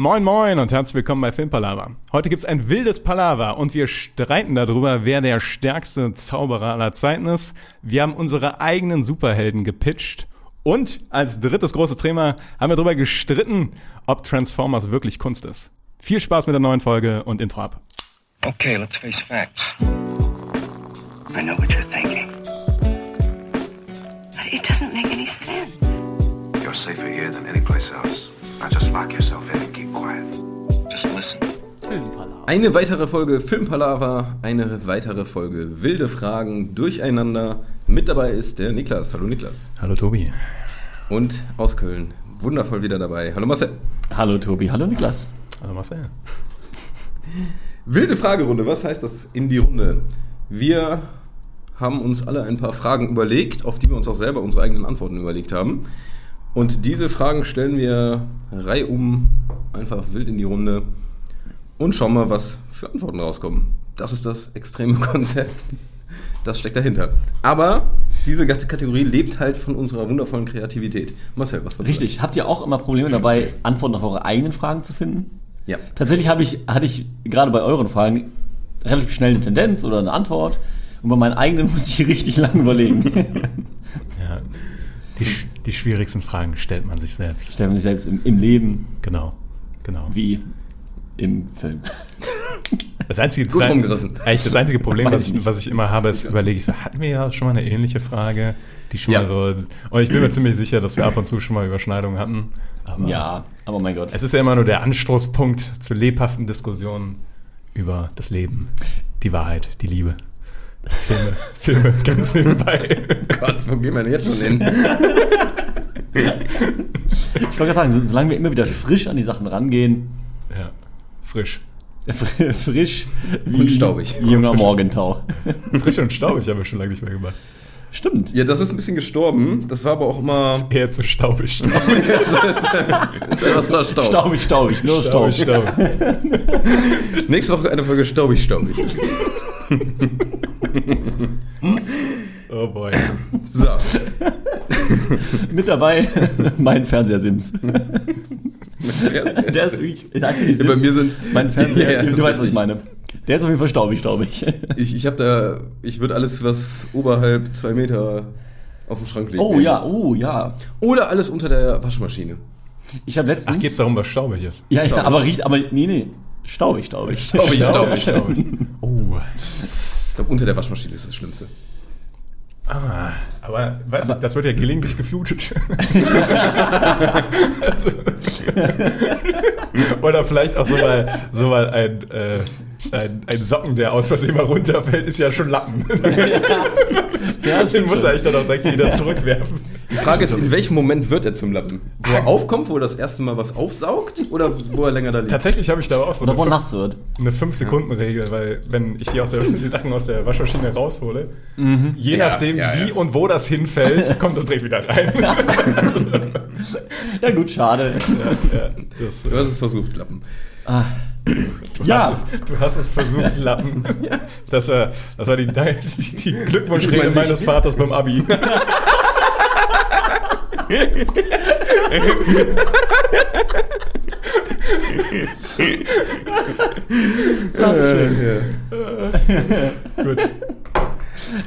Moin Moin und herzlich willkommen bei Filmpalava. Heute gibt's ein wildes Palaver und wir streiten darüber, wer der stärkste Zauberer aller Zeiten ist. Wir haben unsere eigenen Superhelden gepitcht und als drittes großes Thema haben wir darüber gestritten, ob Transformers wirklich Kunst ist. Viel Spaß mit der neuen Folge und Intro ab. Okay, let's face facts. I know what you're thinking. But it doesn't make any sense. You're safer here than any place else. Now just lock yourself in and keep quiet. Just listen. Eine weitere Folge Filmpalava, eine weitere Folge wilde Fragen durcheinander. Mit dabei ist der Niklas. Hallo Niklas. Hallo Tobi. Und aus Köln, wundervoll wieder dabei. Hallo Marcel. Hallo Tobi, hallo Niklas. Hallo Marcel. Wilde Fragerunde, was heißt das in die Runde? Wir haben uns alle ein paar Fragen überlegt, auf die wir uns auch selber unsere eigenen Antworten überlegt haben. Und diese Fragen stellen wir reihum einfach wild in die Runde und schauen mal, was für Antworten rauskommen. Das ist das extreme Konzept. Das steckt dahinter. Aber diese Kategorie lebt halt von unserer wundervollen Kreativität. Marcel, was war Richtig, habt ihr auch immer Probleme dabei, Antworten auf eure eigenen Fragen zu finden? Ja. Tatsächlich habe ich, hatte ich gerade bei euren Fragen relativ schnell eine Tendenz oder eine Antwort und bei meinen eigenen musste ich richtig lange überlegen. Ja, die, die schwierigsten Fragen stellt man sich selbst. Stellen wir mich selbst im, im Leben Genau, genau. wie im Film. Das einzige, Gut rumgerissen. Eigentlich das einzige Problem, was ich was ich immer habe, ist, überlege ich so, hatten wir ja schon mal eine ähnliche Frage, die schon Ja. mal so, und ich bin mir ziemlich sicher, dass wir ab und zu schon mal Überschneidungen hatten. Aber Ja, aber mein Gott. Es ist ja immer nur der Anstoßpunkt zu lebhaften Diskussionen über das Leben, die Wahrheit, die Liebe. Filme, Filme, ganz nebenbei. Gott, wo gehen wir denn jetzt schon hin? Ich wollte gerade sagen, so, solange wir immer wieder frisch an die Sachen rangehen, Ja, frisch. fr- frisch wie Und staubig. junger Morgentau. Frisch und staubig haben wir schon lange nicht mehr gemacht. Stimmt. Ja, das ist ein bisschen gestorben. Das war aber auch immer. Eher zu staubig. Staubig, Das ist etwas verstaubt. Staubig, staubig, nur Staub. staubig. staubig. Nächste Woche eine Folge staubig, staubig. Oh boy. So. Mit dabei mein Fernseher-Sims. Der ist wirklich. Ja, bei Sims? mir sind's- Mein Fernseher, Ja, ja, du weißt, was ich meine. Der ist auf jeden Fall staubig, staubig. Ich, ich habe da. Ich würde alles, was oberhalb zwei Meter auf dem Schrank liegt. Oh nehmen. ja, oh ja. Oder alles unter der Waschmaschine. Ich habe letztens. Ach, geht's darum, was staubig ist? Ja, ja, aber riecht, aber nee, nee. Staubig, staubig. Staubig, staubig, staubig. Oh. Ich glaube, unter der Waschmaschine ist das Schlimmste. Ah, aber weißt du, das wird ja gelegentlich geflutet. also, oder vielleicht auch so mal, so mal ein, äh, ein, ein Socken, der aus Versehen mal runterfällt, ist ja schon Lappen. Ja, Den muss er eigentlich dann auch direkt wieder zurückwerfen. Die Frage ist, in welchem Moment wird er zum Lappen? Wo er aufkommt, wo er das erste Mal was aufsaugt oder wo er länger da liegt? Tatsächlich habe ich da auch so Oder wo eine, nass wird. eine 5-Sekunden-Regel, weil wenn ich die, aus der, die Sachen aus der Waschmaschine raushole, je Ja, nachdem ja, wie ja. und wo das hinfällt, kommt das direkt wieder rein. Ja, gut, schade. ja, das, Du hast es versucht, Lappen. Du, Ja. hast es, du hast es versucht, Lappen. Das war, das war die, die, die Glückwunschrede meine, meines Vaters beim Abi. Gut,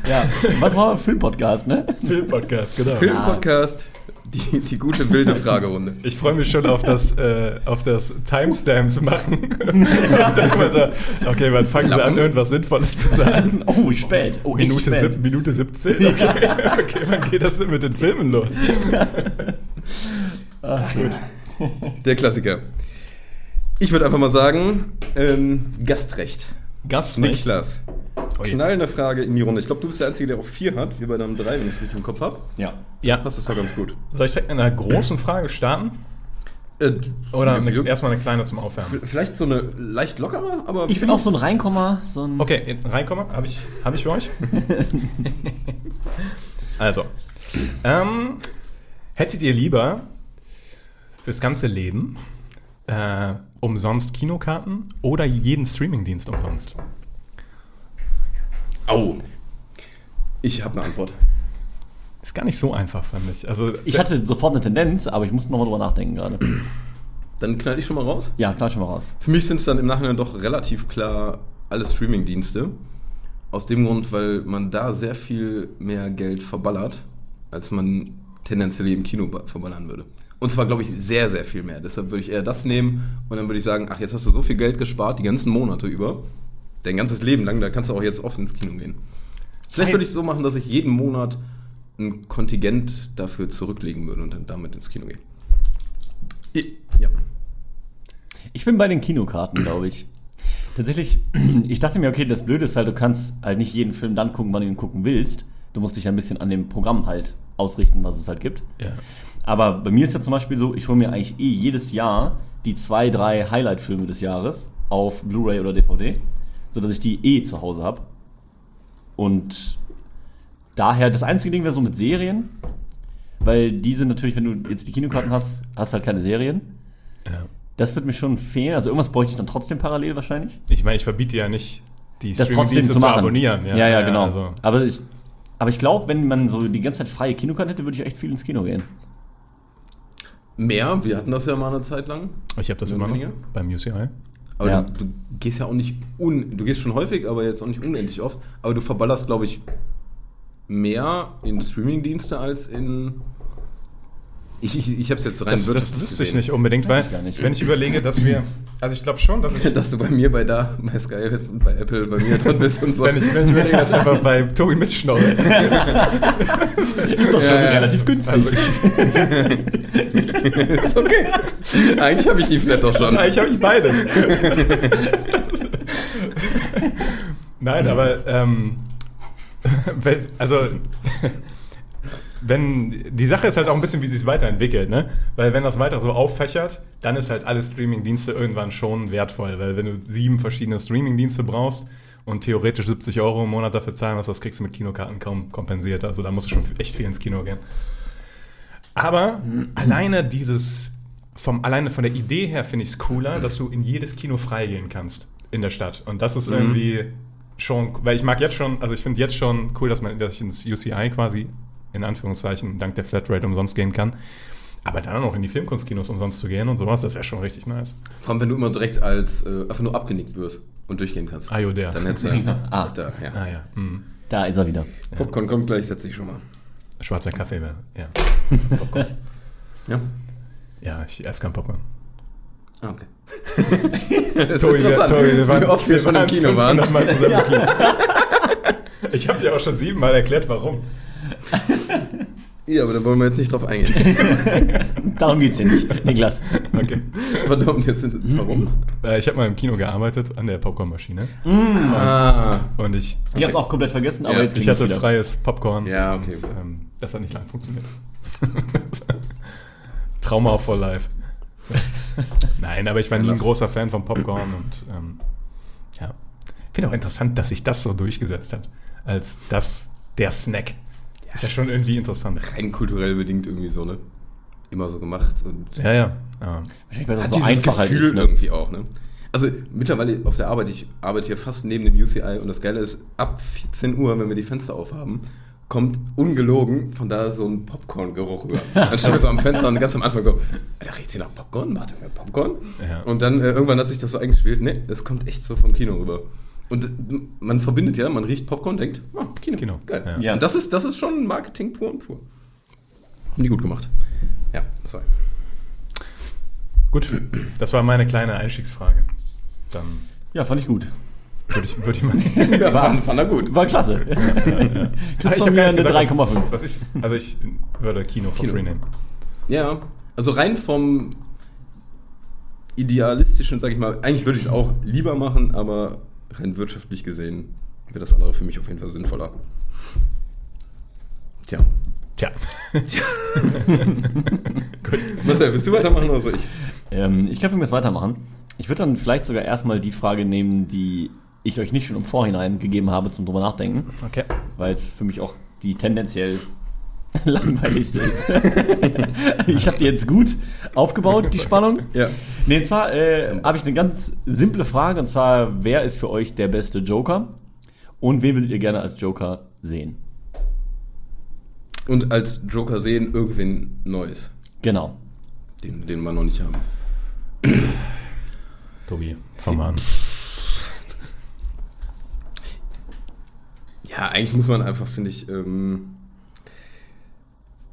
Ja. Was war Filmpodcast, ne? Filmpodcast, genau. Filmpodcast, die, die gute wilde Fragerunde. Ich freue mich schon auf das, äh, auf das Timestamps machen. Okay, wann fangen sie an, irgendwas Sinnvolles zu sagen? Oh, spät. Oh, Minute, spät. sieb, Minute 17? Okay. okay, wann geht das denn mit den Filmen los? Ach, gut. Der Klassiker. Ich würde einfach mal sagen, ähm, Gastrecht. Gastrecht. Niklas. Oh je. Knallende Frage in die Runde. Ich glaube, du bist der Einzige, der auch vier hat. Wir beide haben drei, wenn ich es richtig im Kopf habe. Ja. Ja. Das doch ganz gut. Soll ich direkt mit einer großen Frage starten? Äh, Oder eine, erstmal eine kleine zum Aufwärmen? Vielleicht so eine leicht lockere, aber. Ich bin auch so ein Reinkommer, so ein. Okay, reinkommen. Habe ich, hab ich für euch? also. Ähm, hättet ihr lieber fürs ganze Leben äh, umsonst Kinokarten oder jeden Streamingdienst umsonst? Au. Ich habe eine Antwort. Ist gar nicht so einfach, fand ich. Also, Ich hatte sofort eine Tendenz, aber ich musste nochmal drüber nachdenken gerade. Dann knall ich schon mal raus. Ja, klar schon mal raus. Für mich sind es dann im Nachhinein doch relativ klar alle Streaming-Dienste. Aus dem Grund, weil man da sehr viel mehr Geld verballert, als man tendenziell im Kino ba- verballern würde. Und zwar, glaube ich, sehr, sehr viel mehr. Deshalb würde ich eher das nehmen und dann würde ich sagen, ach, jetzt hast du so viel Geld gespart, die ganzen Monate über, dein ganzes Leben lang, da kannst du auch jetzt oft ins Kino gehen. Vielleicht würde ich es so machen, dass ich jeden Monat ein Kontingent dafür zurücklegen würde und dann damit ins Kino gehe. I- Ja. Ich bin bei den Kinokarten, glaube ich. Tatsächlich, ich dachte mir, okay, das Blöde ist halt, du kannst halt nicht jeden Film dann gucken, wann du ihn gucken willst. Du musst dich ein bisschen an dem Programm halt ausrichten, was es halt gibt. Ja. Aber bei mir ist ja zum Beispiel so, ich hole mir eigentlich eh jedes Jahr die zwei, drei Highlight-Filme des Jahres auf Blu-ray oder DVD, sodass ich die eh zu Hause habe. Und daher, das einzige Ding wäre so mit Serien, weil die sind natürlich, wenn du jetzt die Kinokarten hast, hast halt keine Serien. ja. Das wird mir schon fehlen. Also irgendwas bräuchte ich dann trotzdem parallel wahrscheinlich. Ich meine, ich verbiete ja nicht, die Das trotzdem zu zu abonnieren. Ja, ja, genau. Also, Aber ich, aber ich glaube, wenn man so die ganze Zeit freie Kinokarten hätte, würde ich echt viel ins Kino gehen. Mehr, wir hatten das ja mal eine Zeit lang. ich habe das immer noch beim UCI. Aber Ja. du, du gehst ja auch nicht un, du gehst schon häufig, aber jetzt auch nicht unendlich oft. Aber du verballerst, glaube ich, mehr in Streamingdienste als in. Ich, ich, ich habe es jetzt rein Das, das wüsste ich gesehen. nicht unbedingt, weil, ich nicht. wenn ich überlege, dass wir, also ich glaube schon, dass ich, Dass du bei mir bei da, bei Sky bist und bei Apple bei mir drin bist und so. wenn ich, wenn ich überlege, dass ich einfach bei Tobi mitschnorre. Ist doch schon Ja, relativ günstig. Also ist okay. Eigentlich habe ich die Flat doch schon. also eigentlich habe ich beides. Nein, aber ähm, also wenn die Sache ist halt auch ein bisschen, wie sich es weiterentwickelt, ne? Weil wenn das weiter so auffächert, dann ist halt alle Streaming-Dienste irgendwann schon wertvoll, weil wenn du sieben verschiedene Streaming-Dienste brauchst und theoretisch 70 Euro im Monat dafür zahlen musst, das kriegst du mit Kinokarten kaum kompensiert. Also da musst du schon echt viel ins Kino gehen. Aber alleine dieses, vom, alleine von der Idee her finde ich es cooler, dass du in jedes Kino freigehen kannst in der Stadt. Und das ist irgendwie schon, weil ich mag jetzt schon, also ich finde jetzt schon cool, dass man, dass ich ins UCI quasi in Anführungszeichen dank der Flatrate umsonst gehen kann. Aber dann auch noch in die Filmkunstkinos umsonst zu gehen und sowas, das wäre schon richtig nice. Vor allem, wenn du immer direkt als äh, einfach nur abgenickt wirst und durchgehen kannst. Ah, jo, der. Dann hättest du. Ah. Da, ja. Ah ja, mhm. Da ist er wieder. Popcorn kommt gleich, setz dich schon mal. schwarzer Kaffee wäre, ja. Ja. Ja, ich esse kein Popcorn. Ah, okay. das Tobi, wir, Tobi, wir waren, wie oft wir schon im Kino waren. 500 Mal zusammen im Kino. Ich habe dir auch schon siebenmal erklärt, warum. Ja, aber da wollen wir jetzt nicht drauf eingehen. Darum geht's hier nicht, Niklas. Okay. Verdammt, jetzt sind. Warum? Äh, ich habe mal im Kino gearbeitet, an der Popcornmaschine. Ah. Und ich, Ich hab's auch komplett vergessen, aber Ja, jetzt ich hatte wieder. freies Popcorn. Ja, okay. Und, ähm, das hat nicht lange funktioniert. Trauma for life. So. Nein, aber ich war nie ein großer Fan von Popcorn und ähm, ja. Ich finde auch interessant, dass sich das so durchgesetzt hat. Als das der Snack. Ist ja schon irgendwie interessant. Rein kulturell bedingt irgendwie so, ne? Immer so gemacht und. Ja, ja. ja. Wahrscheinlich, weil das Hat so einfach halt Gefühl ist. Ne? irgendwie auch, ne? Also mittlerweile auf der Arbeit, ich arbeite hier fast neben dem UCI und das Geile ist, ab 14 Uhr, wenn wir die Fenster aufhaben, kommt ungelogen von da so ein Popcorn-Geruch rüber. Dann stehen wir so am Fenster und ganz am Anfang so, da riecht sie nach Popcorn, macht irgendwer Popcorn? Ja. Und dann äh, irgendwann hat sich das so eingespielt, ne, das kommt echt so vom Kino rüber. Und man verbindet ja, man riecht Popcorn, denkt, ah, Kino, Kino, geil. ja. Ja. Und das ist, das ist schon Marketing pur und pur. Haben die gut gemacht. Ja, sorry. Gut, das war meine kleine Einstiegsfrage. Dann Ja, fand ich gut. würde ich, würde ich mal. Ja, fand, fand er gut. War klasse. Ah, Kriegst ich von hab mir gar eine nicht gesagt, 3,5. Was, was ich, also ich würde Kino for Kino. free nehmen. Ja, also rein vom idealistischen, sag ich mal, eigentlich würde ich es auch lieber machen, aber rein wirtschaftlich gesehen wäre das andere für mich auf jeden Fall sinnvoller. Tja. Tja. Marcel, willst du weitermachen oder soll ich? Ähm, ich kann für mich jetzt weitermachen. Ich würde dann vielleicht sogar erstmal die Frage nehmen, die ich euch nicht schon im Vorhinein gegeben habe zum drüber nachdenken, Okay. weil es für mich auch die tendenziell langweiligste ist. ich habe die jetzt gut aufgebaut, die Spannung. Ja. Nee, und zwar äh, habe ich eine ganz simple Frage, und zwar, wer ist für euch der beste Joker? Und wen würdet ihr gerne als Joker sehen? Und als Joker sehen irgendwen Neues, Genau. den, den wir noch nicht haben. Tobi, fang mal an. Ja, eigentlich muss man einfach, finde ich, ähm,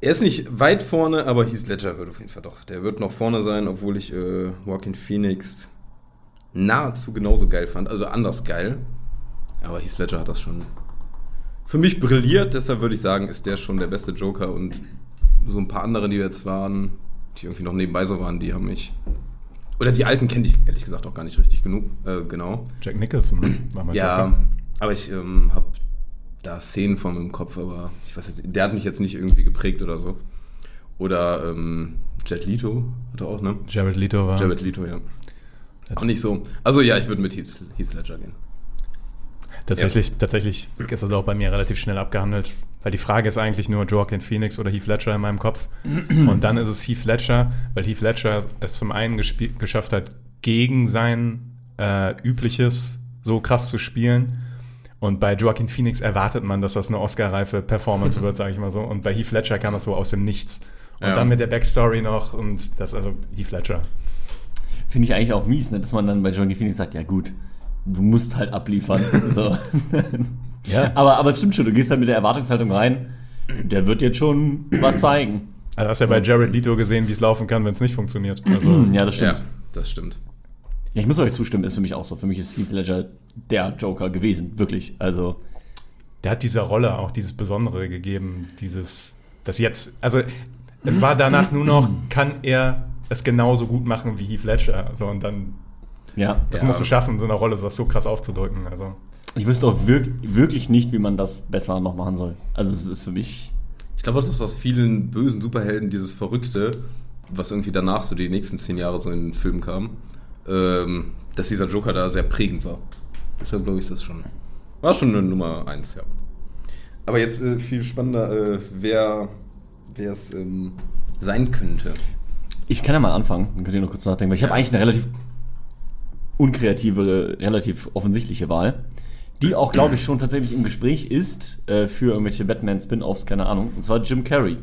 er ist nicht weit vorne, aber Heath Ledger wird auf jeden Fall doch. Der wird noch vorne sein, obwohl ich äh, Joaquin Phoenix nahezu genauso geil fand, also anders geil. Aber Heath Ledger hat das schon für mich brilliert, deshalb würde ich sagen, ist der schon der beste Joker und so ein paar andere, die jetzt waren, die irgendwie noch nebenbei so waren, die haben mich. Oder die alten kenne ich ehrlich gesagt auch gar nicht richtig genug, äh, genau. Jack Nicholson ne? war mein Ja, Joker. aber ich ähm, habe da Szenen von im Kopf, aber ich weiß jetzt, der hat mich jetzt nicht irgendwie geprägt oder so. Oder ähm, Jet Leto hat er auch, ne? Jared Leto war. Jared Leto, ja. Auch nicht so. Also ja, ich würde mit Heath, Heath Ledger gehen. Tatsächlich, tatsächlich ist das auch bei mir relativ schnell abgehandelt, weil die Frage ist eigentlich nur Joaquin Phoenix oder Heath Ledger in meinem Kopf. Und dann ist es Heath Ledger, weil Heath Ledger es zum einen geschafft hat, gegen sein äh, übliches so krass zu spielen. Und bei Joaquin Phoenix erwartet man, dass das eine Oscar-reife Performance wird, sage ich mal so. Und bei Heath Ledger kam das so aus dem Nichts. Und Ja. dann mit der Backstory noch und das, also Heath Ledger. Finde ich eigentlich auch mies, ne, dass man dann bei Joaquin Phoenix sagt, ja gut, du musst halt abliefern. so. Ja. aber, aber es stimmt schon, du gehst halt mit der Erwartungshaltung rein, der wird jetzt schon was zeigen. Also hast ja bei Jared Leto gesehen, wie es laufen kann, wenn es nicht funktioniert. Also Ja, das stimmt. Ja, das stimmt. Ja, ich muss euch zustimmen, ist für mich auch so. Für mich ist Heath Ledger der Joker gewesen, wirklich. Also, der hat dieser Rolle auch dieses Besondere gegeben, dieses, das jetzt, also es war danach nur noch, kann er es genauso gut machen wie Heath Ledger. Also und dann, ja. das Ja. musst du schaffen, so eine Rolle das so krass aufzudrücken. Also Ich wüsste auch wirk wirklich nicht, wie man das besser noch machen soll. Also, es ist für mich. Ich glaube, dass aus vielen bösen Superhelden dieses Verrückte, was irgendwie danach so die nächsten zehn Jahre so in den Filmen kam, ähm, dass dieser Joker da sehr prägend war. Deshalb glaube ich, ist das schon. War schon eine Nummer eins, ja. Aber jetzt äh, viel spannender, äh, wer es ähm, sein könnte. Ich kann ja mal anfangen, dann könnt ihr noch kurz nachdenken, weil ich habe eigentlich eine relativ unkreative, relativ offensichtliche Wahl, die auch, glaube ich, schon tatsächlich im Gespräch ist äh, für irgendwelche Batman-Spin-Offs, keine Ahnung, und zwar Jim Carrey.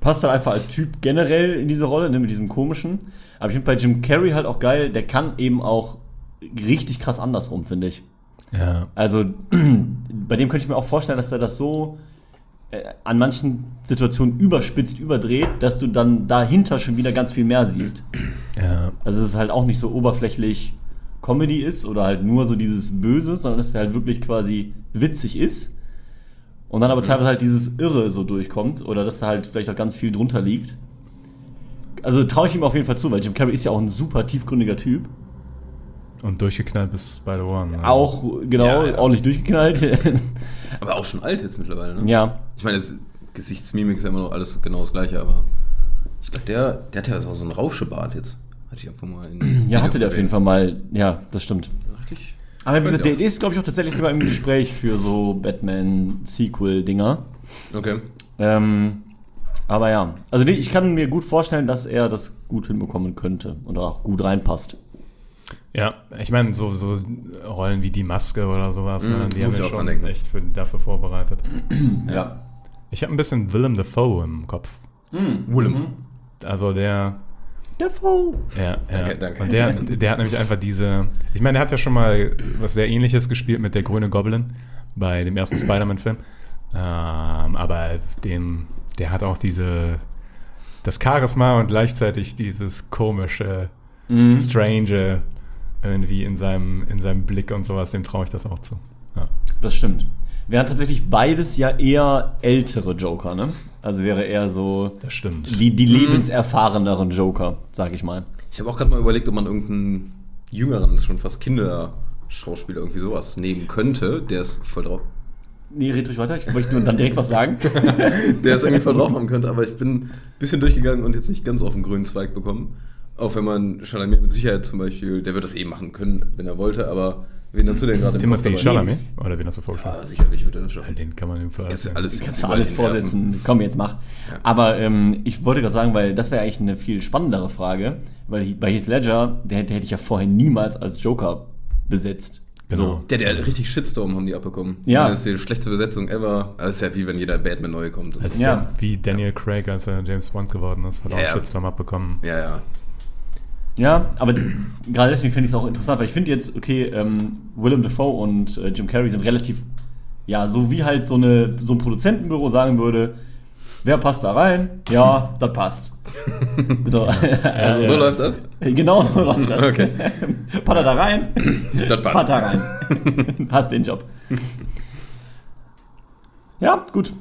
Passt halt einfach als Typ generell in diese Rolle, ne, mit diesem komischen. Aber ich finde bei Jim Carrey halt auch geil, der kann eben auch richtig krass andersrum, finde ich. ja, Also bei dem könnte ich mir auch vorstellen, dass er das so äh, an manchen Situationen überspitzt, überdreht, dass du dann dahinter schon wieder ganz viel mehr siehst. ja, Also es ist halt auch nicht so oberflächlich Comedy ist oder halt nur so dieses Böse, sondern dass er halt wirklich quasi witzig ist. Und dann aber teilweise halt dieses Irre so durchkommt oder dass da halt vielleicht auch ganz viel drunter liegt. Also traue ich ihm auf jeden Fall zu, weil Jim Carrey ist ja auch ein super tiefgründiger Typ. und durchgeknallt bis beide Ohren. ne? Auch, genau, Ja, ja. ordentlich durchgeknallt. Aber auch schon alt jetzt mittlerweile, ne? ja. Ich meine, das Gesichtsmimik ist ja immer noch alles genau das gleiche, aber ich glaube, der, der hat ja so einen Rauschebart jetzt. Hatte ich einfach mal in Ja, hatte der auf jeden Fall mal. Ja, das stimmt. Richtig. Aber der, ich der ist, glaube ich, auch tatsächlich sogar im Gespräch für so Batman-Sequel-Dinger. Okay. Ähm, aber ja, also ich kann mir gut vorstellen, dass er das gut hinbekommen könnte und auch gut reinpasst. Ja, ich meine, so, so Rollen wie die Maske oder sowas, ne, Mhm, die haben wir schon denken. echt für, dafür vorbereitet. Ja. Ich habe ein bisschen Willem Dafoe im Kopf. Willem. Also der, Defoe. Ja, Danke, ja. danke. Und der, der hat nämlich einfach diese. Ich meine, der hat ja schon mal was sehr ähnliches gespielt mit der grüne Goblin bei dem ersten Spider-Man-Film. Ähm, aber dem, der hat auch diese. Das Charisma und gleichzeitig dieses komische, strange irgendwie in seinem, in seinem Blick und sowas, dem traue ich das auch zu. Ja. Das stimmt. Wären tatsächlich beides ja eher ältere Joker, ne? Also wäre eher so Das stimmt. die, die lebenserfahreneren Joker, sag ich mal. Ich habe auch gerade mal überlegt, ob man irgendeinen jüngeren, schon fast Kinderschauspieler irgendwie sowas nehmen könnte. Der ist voll drauf. Nee, red ruhig weiter. Ich wollte nur dann direkt was sagen. Der ist irgendwie voll drauf haben könnte, aber ich bin ein bisschen durchgegangen und jetzt nicht ganz auf den grünen Zweig bekommen. Auch wenn man Chalamet mit Sicherheit zum Beispiel, der wird das eh machen können, wenn er wollte, aber wen dazu denn gerade im Timothy? Chalamet? Oder wen hast du vorgeschlagen? Ja, sicherlich wird er das schaffen. Den kann man ihm für Das ist alles, Kannst du alles vorsetzen. Komm, jetzt mach. Aber ähm, ich wollte gerade sagen, weil das wäre eigentlich eine viel spannendere Frage, weil bei Heath Ledger, der, der hätte ich ja vorher niemals als Joker besetzt. Genau. Der, der richtig Shitstorm haben die abbekommen. Ja. Das ist die schlechteste Besetzung ever. Also ist ja wie wenn jeder Batman neu kommt. Als so. Ja. wie Daniel Craig, als er James Bond geworden ist, hat auch Ja, einen ja. Shitstorm abbekommen. ja, ja. Ja, aber gerade deswegen finde ich es auch interessant, weil ich finde jetzt, okay, ähm, Willem Dafoe und äh, Jim Carrey sind relativ, ja, so wie halt so, eine, so ein Produzentenbüro sagen würde, wer passt da rein? Ja, das passt. So, also, So läuft das? Genau so läuft das. Okay. Patter da rein, Das passt. Patter rein. Hast den Job. Ja, gut.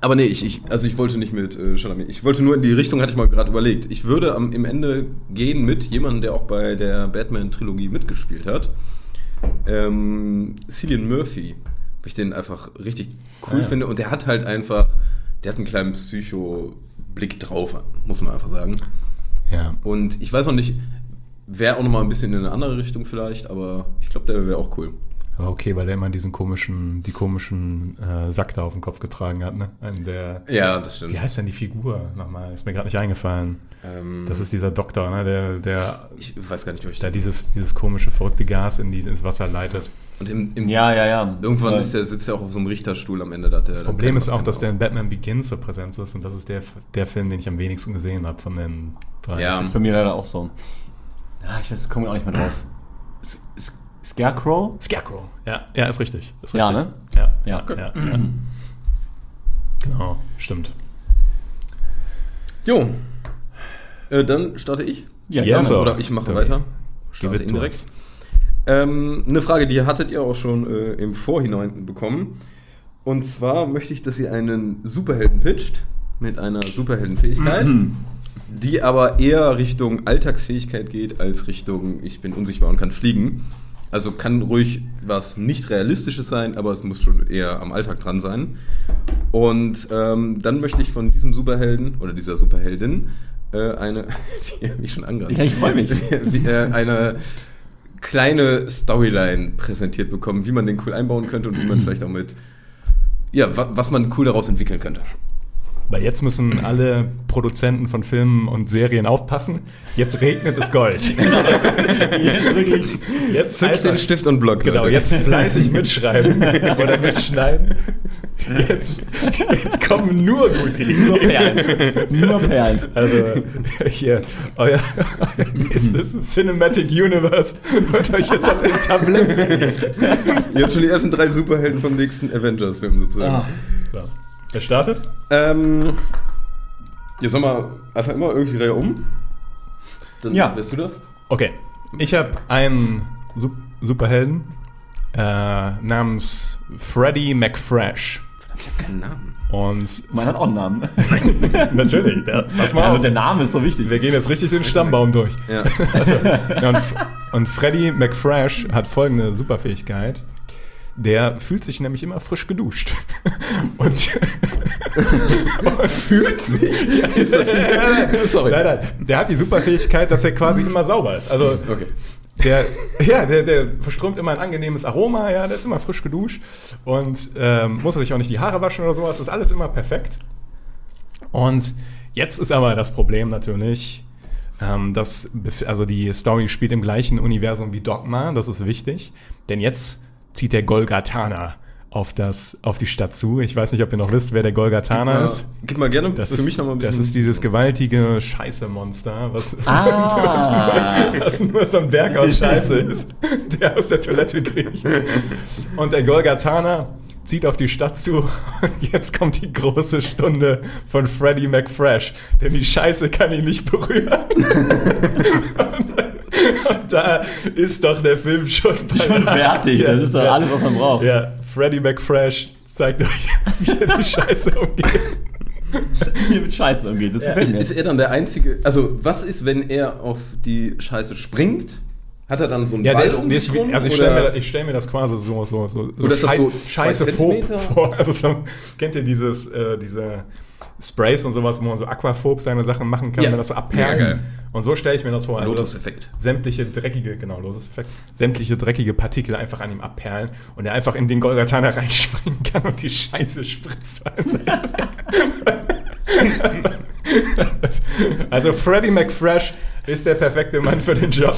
Aber nee, ich, ich, also ich wollte nicht mit äh, Chalamet. Ich wollte nur in die Richtung, hatte ich mal gerade überlegt. Ich würde am, im Ende gehen mit jemandem, der auch bei der Batman-Trilogie mitgespielt hat. Ähm, Cillian Murphy. Weil ich den einfach richtig cool Ah, ja. finde. Und der hat halt einfach, der hat einen kleinen Psycho-Blick drauf, muss man einfach sagen. Ja. Und ich weiß noch nicht, wäre auch noch mal ein bisschen in eine andere Richtung vielleicht, aber ich glaube, der wäre auch cool. Aber okay, weil er immer diesen komischen, die komischen äh, Sack da auf dem Kopf getragen hat, ne? Einen der, Ja, das stimmt. wie heißt denn die Figur nochmal? Ist mir gerade nicht eingefallen. Ähm, Das ist dieser Doktor, ne? Der, der ich weiß gar nicht, ob ich da dieses, dieses komische, verrückte Gas in die, ins Wasser leitet. Und im, im Ja, ja, ja. Irgendwann ist der, sitzt er auch auf so einem Richterstuhl am Ende. Da Das Problem ist auch, dass der in Batman Begins so präsent ist und das ist der, der Film, den ich am wenigsten gesehen habe von den drei. Ja. Ist bei mir leider auch so. Ja, ich weiß, komme ich auch nicht mehr drauf. Scarecrow? Scarecrow. Ja, ja, ist richtig. Ist Ja, richtig. ne? Ja, Ja. ja, ja, ja. Genau, stimmt. Jo. Äh, dann starte ich. Ja, Ja, so. Oder ich mache weiter. Starte indirekt. us. Ähm, eine Frage, die hattet ihr auch schon äh, im Vorhinein bekommen. Und zwar möchte ich, dass ihr einen Superhelden pitcht mit einer Superheldenfähigkeit, die aber eher Richtung Alltagsfähigkeit geht als Richtung ich bin unsichtbar und kann fliegen. Also kann ruhig was nicht Realistisches sein, aber es muss schon eher am Alltag dran sein. Und ähm, dann möchte ich von diesem Superhelden oder dieser Superheldin äh, eine, die habe ich schon angreifen. Ja, ich freu mich. Wie, äh, eine kleine Storyline präsentiert bekommen, wie man den cool einbauen könnte und wie man vielleicht auch mit, ja, wa was man cool daraus entwickeln könnte. Weil jetzt müssen alle Produzenten von Filmen und Serien aufpassen. Jetzt regnet es Gold. Jetzt wirklich. Jetzt Zück einfach- den Stift und Block. Genau, Leute. jetzt fleißig mitschreiben oder mitschneiden. Jetzt, jetzt kommen nur gute Nur Ideen. Perlen. Nur Perlen. Also hier, euer, euer nächstes Cinematic Universe wird euch jetzt auf dem Tablet. Ihr habt schon die ersten drei Superhelden vom nächsten Avengers-Film sozusagen. Ah. So. Er startet? Ähm, jetzt haben wir einfach immer irgendwie Reihe um. Dann Ja. weißt du das? Okay. Ich habe einen Sup Superhelden äh, namens Freddy McFresh. Ich habe keinen Namen. Und Man hat auch einen Namen. natürlich, der, pass mal Also auf. der Name ist so wichtig. Wir gehen jetzt richtig den Stammbaum durch. Ja. Ja, und, und Freddy McFresh hat folgende Superfähigkeit. Der fühlt sich nämlich immer frisch geduscht. Und Fühlt sich? Ja, ist das Sorry. nein, nein, der hat die Superfähigkeit, dass er quasi immer sauber ist. Also Okay. Der, ja, der, der verströmt immer ein angenehmes Aroma, ja, der ist immer frisch geduscht und ähm, muss sich auch nicht die Haare waschen oder sowas. Das ist alles immer perfekt. Und jetzt ist aber das Problem natürlich, ähm, dass, also die Story spielt im gleichen Universum wie Dogma, das ist wichtig, denn jetzt zieht der Golgatana auf, das, auf die Stadt zu. Ich weiß nicht, ob ihr noch wisst, wer der Golgatana Ja, ist. gib mal gerne Das für ist, mich nochmal ein bisschen. das ist dieses gewaltige Scheiße-Monster, was, Ah. was nur so ein Berg aus Scheiße ist, der aus der Toilette kriegt. Und der Golgatana zieht auf die Stadt zu und jetzt kommt die große Stunde von Freddy McFresh, denn die Scheiße kann ihn nicht berühren. da ist doch der Film schon, Schon fertig. Das ist doch Ja. alles, was man braucht. Ja, Freddy McFresh zeigt euch, wie er die Scheiße umgeht. Wie er mit Scheiße umgeht. Das gefällt ist, ist er dann der Einzige. Also, was ist, wenn er auf die Scheiße springt? Hat er dann so einen Ja, Ball ist, um sich rum? also ich stelle mir, stell mir das quasi so, so, so, so, Oder ist das so Scheiße vor. Also so, kennt ihr dieses, äh, diese Sprays und sowas, wo man so aquaphob seine Sachen machen kann, Ja. wenn das so abperlt. Ja, und so stelle ich mir das vor. Also dass Lotus-Effekt. Sämtliche dreckige, genau, Lotus-Effekt, sämtliche dreckige Partikel einfach an ihm abperlen und er einfach in den Golgatana reinspringen kann und die Scheiße spritzt. also Freddy McFresh ist der perfekte Mann für den Job.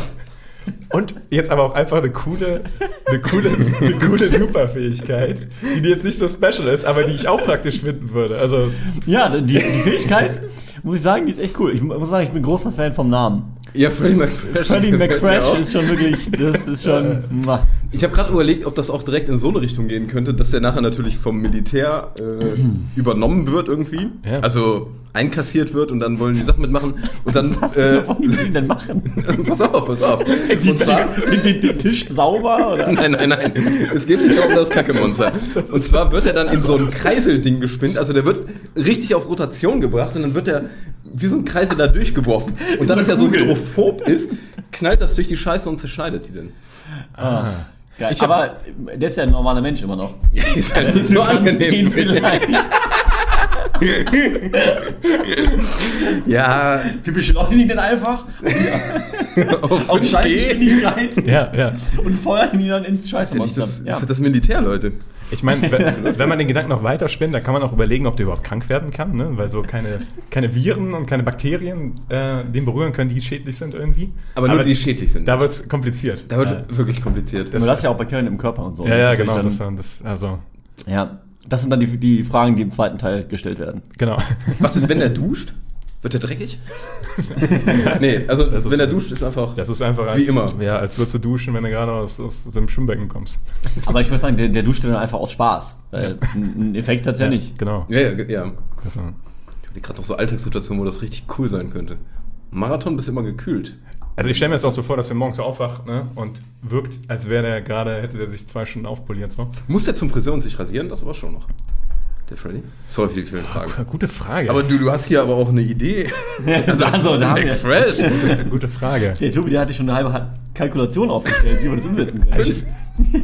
Und jetzt aber auch einfach eine coole, eine coole, eine coole Superfähigkeit, die jetzt nicht so special ist, aber die ich auch praktisch finden würde. Also, Ja, die, die Fähigkeit, muss ich sagen, die ist echt cool. Ich muss sagen, ich bin großer Fan vom Namen. Ja, Freddie McFresh. Freddie gefällt mir McFresh auch. ist schon wirklich, das ist schon. muah. Ich habe gerade überlegt, ob das auch direkt in so eine Richtung gehen könnte, dass der nachher natürlich vom Militär äh, übernommen wird irgendwie. Ja. Also einkassiert wird und dann wollen die Sachen mitmachen. Und dann. Was äh, wollen die denn machen? pass auf, pass auf. Und zwar, den, den, Tisch sauber? Oder? Nein, nein, nein. Es geht nicht um das Kacke-Monster. Und zwar wird er dann in so ein Kreiselding gespinnt. Also der wird richtig auf Rotation gebracht und dann wird er wie so ein Kreisel da durchgeworfen. Und dann, dass er so hydrophob ist, knallt das durch die Scheiße und zerschneidet die dann. Ah. Geil. Ich hab- aber der ist ja ein normaler Mensch immer noch. Ja, ist halt so Du kannst angenehm. vielleicht. Ja, Wir beschleunigen den einfach auf, auf 5G. Scheingeschwindigkeit ja, ja. und feuern ihn dann ins ja Scheißmonster. das, Ja. ist ja das Militär, Leute. Ich meine, wenn, wenn man den Gedanken noch weiter spinnt, dann kann man auch überlegen, ob der überhaupt krank werden kann, ne? weil so keine, keine Viren und keine Bakterien äh, den berühren können, die schädlich sind irgendwie. Aber nur die schädlich sind. Da wird es kompliziert. Da wird wirklich kompliziert. Du hast ja auch Bakterien im Körper und so. ja, ja, Das genau. Das, das, also, ja, das sind dann die, die Fragen, die im zweiten Teil gestellt werden. genau. Was ist, wenn er duscht? Wird er dreckig? nee, also Das ist- wenn er duscht, ist einfach. Das ist einfach als, Wie immer. Ja, als würdest du duschen, wenn du gerade aus, aus dem Schwimmbecken kommst. Aber ich würde sagen, der, der duscht dann einfach aus Spaß. Weil einen Effekt hat es ja nicht. Genau. ja, ja, ja. Also, Ich gerade noch so Alltagssituationen, wo das richtig cool sein könnte. Marathon bist du immer gekühlt. Also ich stelle mir jetzt auch so vor, dass der morgens so aufwacht ne? und wirkt, als wäre der gerade, hätte der sich zwei Stunden aufpoliert. So. Muss der zum Friseur und sich rasieren? Das aber schon noch. Der Freddy? Sorry für die vielen Fragen. Gute Frage. Aber du, du hast hier aber auch eine Idee. Also, also da haben wir, McFresh. Gute Frage. der Tobi, der hatte schon eine halbe Kalkulation aufgestellt, wie man das umsetzen kann. Ich,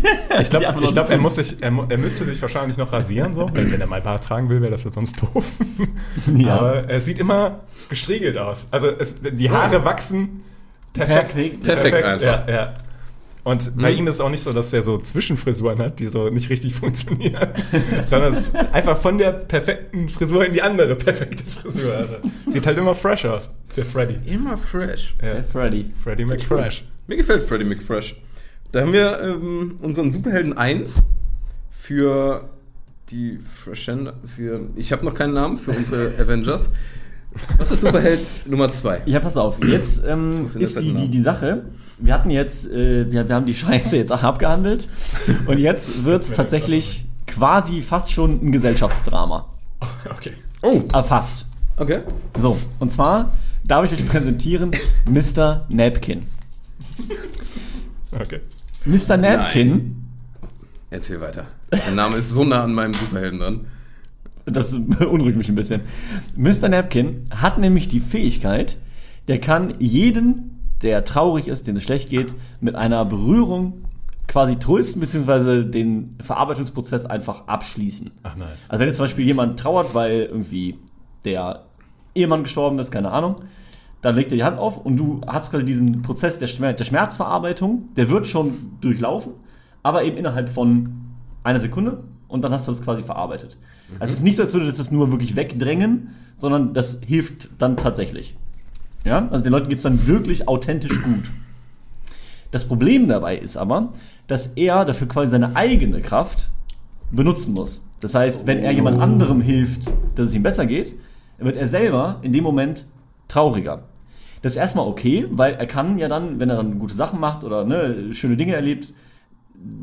ich glaube, glaub, er, fünf. muss sich, er, er müsste sich wahrscheinlich noch rasieren, so. Wenn, wenn er mal ein paar tragen will, wäre das ja sonst doof. Ja. Aber er sieht immer gestriegelt aus. Also es, die Haare wachsen perfekt. Perfekt. Perfekt einfach. Ja, ja. Und bei ihm ist es auch nicht so, dass er so Zwischenfrisuren hat, die so nicht richtig funktionieren, sondern es ist einfach von der perfekten Frisur in die andere perfekte Frisur. Also, sieht halt immer fresh aus, der Freddy. Immer fresh. Ja. Der Freddy. Freddy McFresh. Mir gefällt Freddy McFresh. Da haben wir ähm, unseren Superhelden 1 für die Freshen, für ich habe noch keinen Namen für unsere Avengers. Was ist Superheld Nummer 2? Ja, pass auf. Jetzt ähm, ist die, Zeit die, die Sache. Wir hatten jetzt, äh, wir, wir haben die Scheiße jetzt abgehandelt. Und jetzt wird es tatsächlich quasi fast schon ein Gesellschaftsdrama. Okay. Oh, Ah, fast. okay. So, und zwar darf ich euch präsentieren Mr. Napkin. Okay. Mr. Napkin, Erzähl weiter. Der Name ist so nah an meinem Superhelden dran. Das beunruhigt mich ein bisschen. Mr. Napkin hat nämlich die Fähigkeit, der kann jeden, der traurig ist, dem es schlecht geht, mit einer Berührung quasi trösten, beziehungsweise den Verarbeitungsprozess einfach abschließen. Ach, nice. Also wenn jetzt zum Beispiel jemand trauert, weil irgendwie der Ehemann gestorben ist, keine Ahnung, dann legt er die Hand auf und du hast quasi diesen Prozess der, Schmerz, der Schmerzverarbeitung, der wird schon durchlaufen, aber eben innerhalb von einer Sekunde und dann hast du das quasi verarbeitet. Also es ist nicht so, als würde das das nur wirklich wegdrängen, sondern das hilft dann tatsächlich. Ja, also den Leuten geht es dann wirklich authentisch gut. Das Problem dabei ist aber, dass er dafür quasi seine eigene Kraft benutzen muss. Das heißt, wenn er jemand anderem hilft, dass es ihm besser geht, wird er selber in dem Moment trauriger. Das ist erstmal okay, weil er kann ja dann, wenn er dann gute Sachen macht oder ne, schöne Dinge erlebt,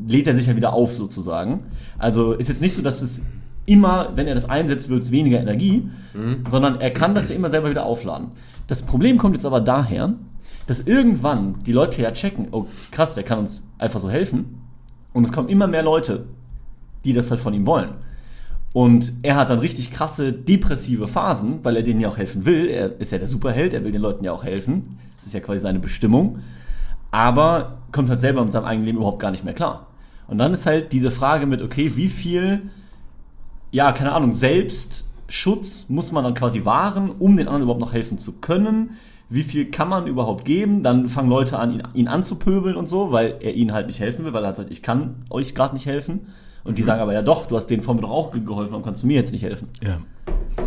lädt er sich ja wieder auf sozusagen. Also ist jetzt nicht so, dass es immer, wenn er das einsetzt, wird es weniger Energie, sondern er kann das ja immer selber wieder aufladen. Das Problem kommt jetzt aber daher, dass irgendwann die Leute ja checken, oh krass, der kann uns einfach so helfen. Und es kommen immer mehr Leute, die das halt von ihm wollen. Und er hat dann richtig krasse depressive Phasen, weil er denen ja auch helfen will. Er ist ja der Superheld, er will den Leuten ja auch helfen. Das ist ja quasi seine Bestimmung. Aber kommt halt selber mit seinem eigenen Leben überhaupt gar nicht mehr klar. Und dann ist halt diese Frage mit, okay, wie viel, ja, keine Ahnung, Selbstschutz muss man dann quasi wahren, um den anderen überhaupt noch helfen zu können? Wie viel kann man überhaupt geben? Dann fangen Leute an, ihn, ihn anzupöbeln und so, weil er ihnen halt nicht helfen will, weil er halt sagt, ich kann euch gerade nicht helfen. Und die sagen aber, ja doch, du hast denen vor mir doch auch geholfen, warum kannst du mir jetzt nicht helfen? Ja.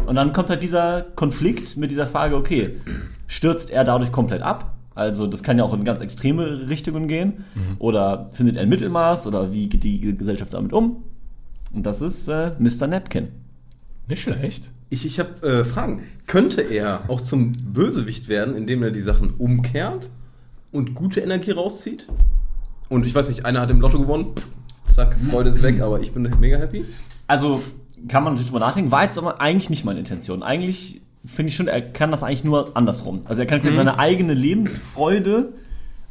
Und dann kommt halt dieser Konflikt mit dieser Frage, okay, stürzt er dadurch komplett ab? Also das kann ja auch in ganz extreme Richtungen gehen. Oder findet er ein Mittelmaß oder wie geht die Gesellschaft damit um? Und das ist äh, Mr. Napkin. Nicht schlecht. Ich, ich habe äh, Fragen. Könnte er auch zum Bösewicht werden, indem er die Sachen umkehrt und gute Energie rauszieht? Und ich weiß nicht, einer hat im Lotto gewonnen, pff, zack, Freude ist weg, aber ich bin mega happy. Also kann man natürlich drüber nachdenken, war jetzt aber eigentlich nicht meine Intention. Eigentlich finde ich schon, er kann das eigentlich nur andersrum. Also er kann quasi seine eigene Lebensfreude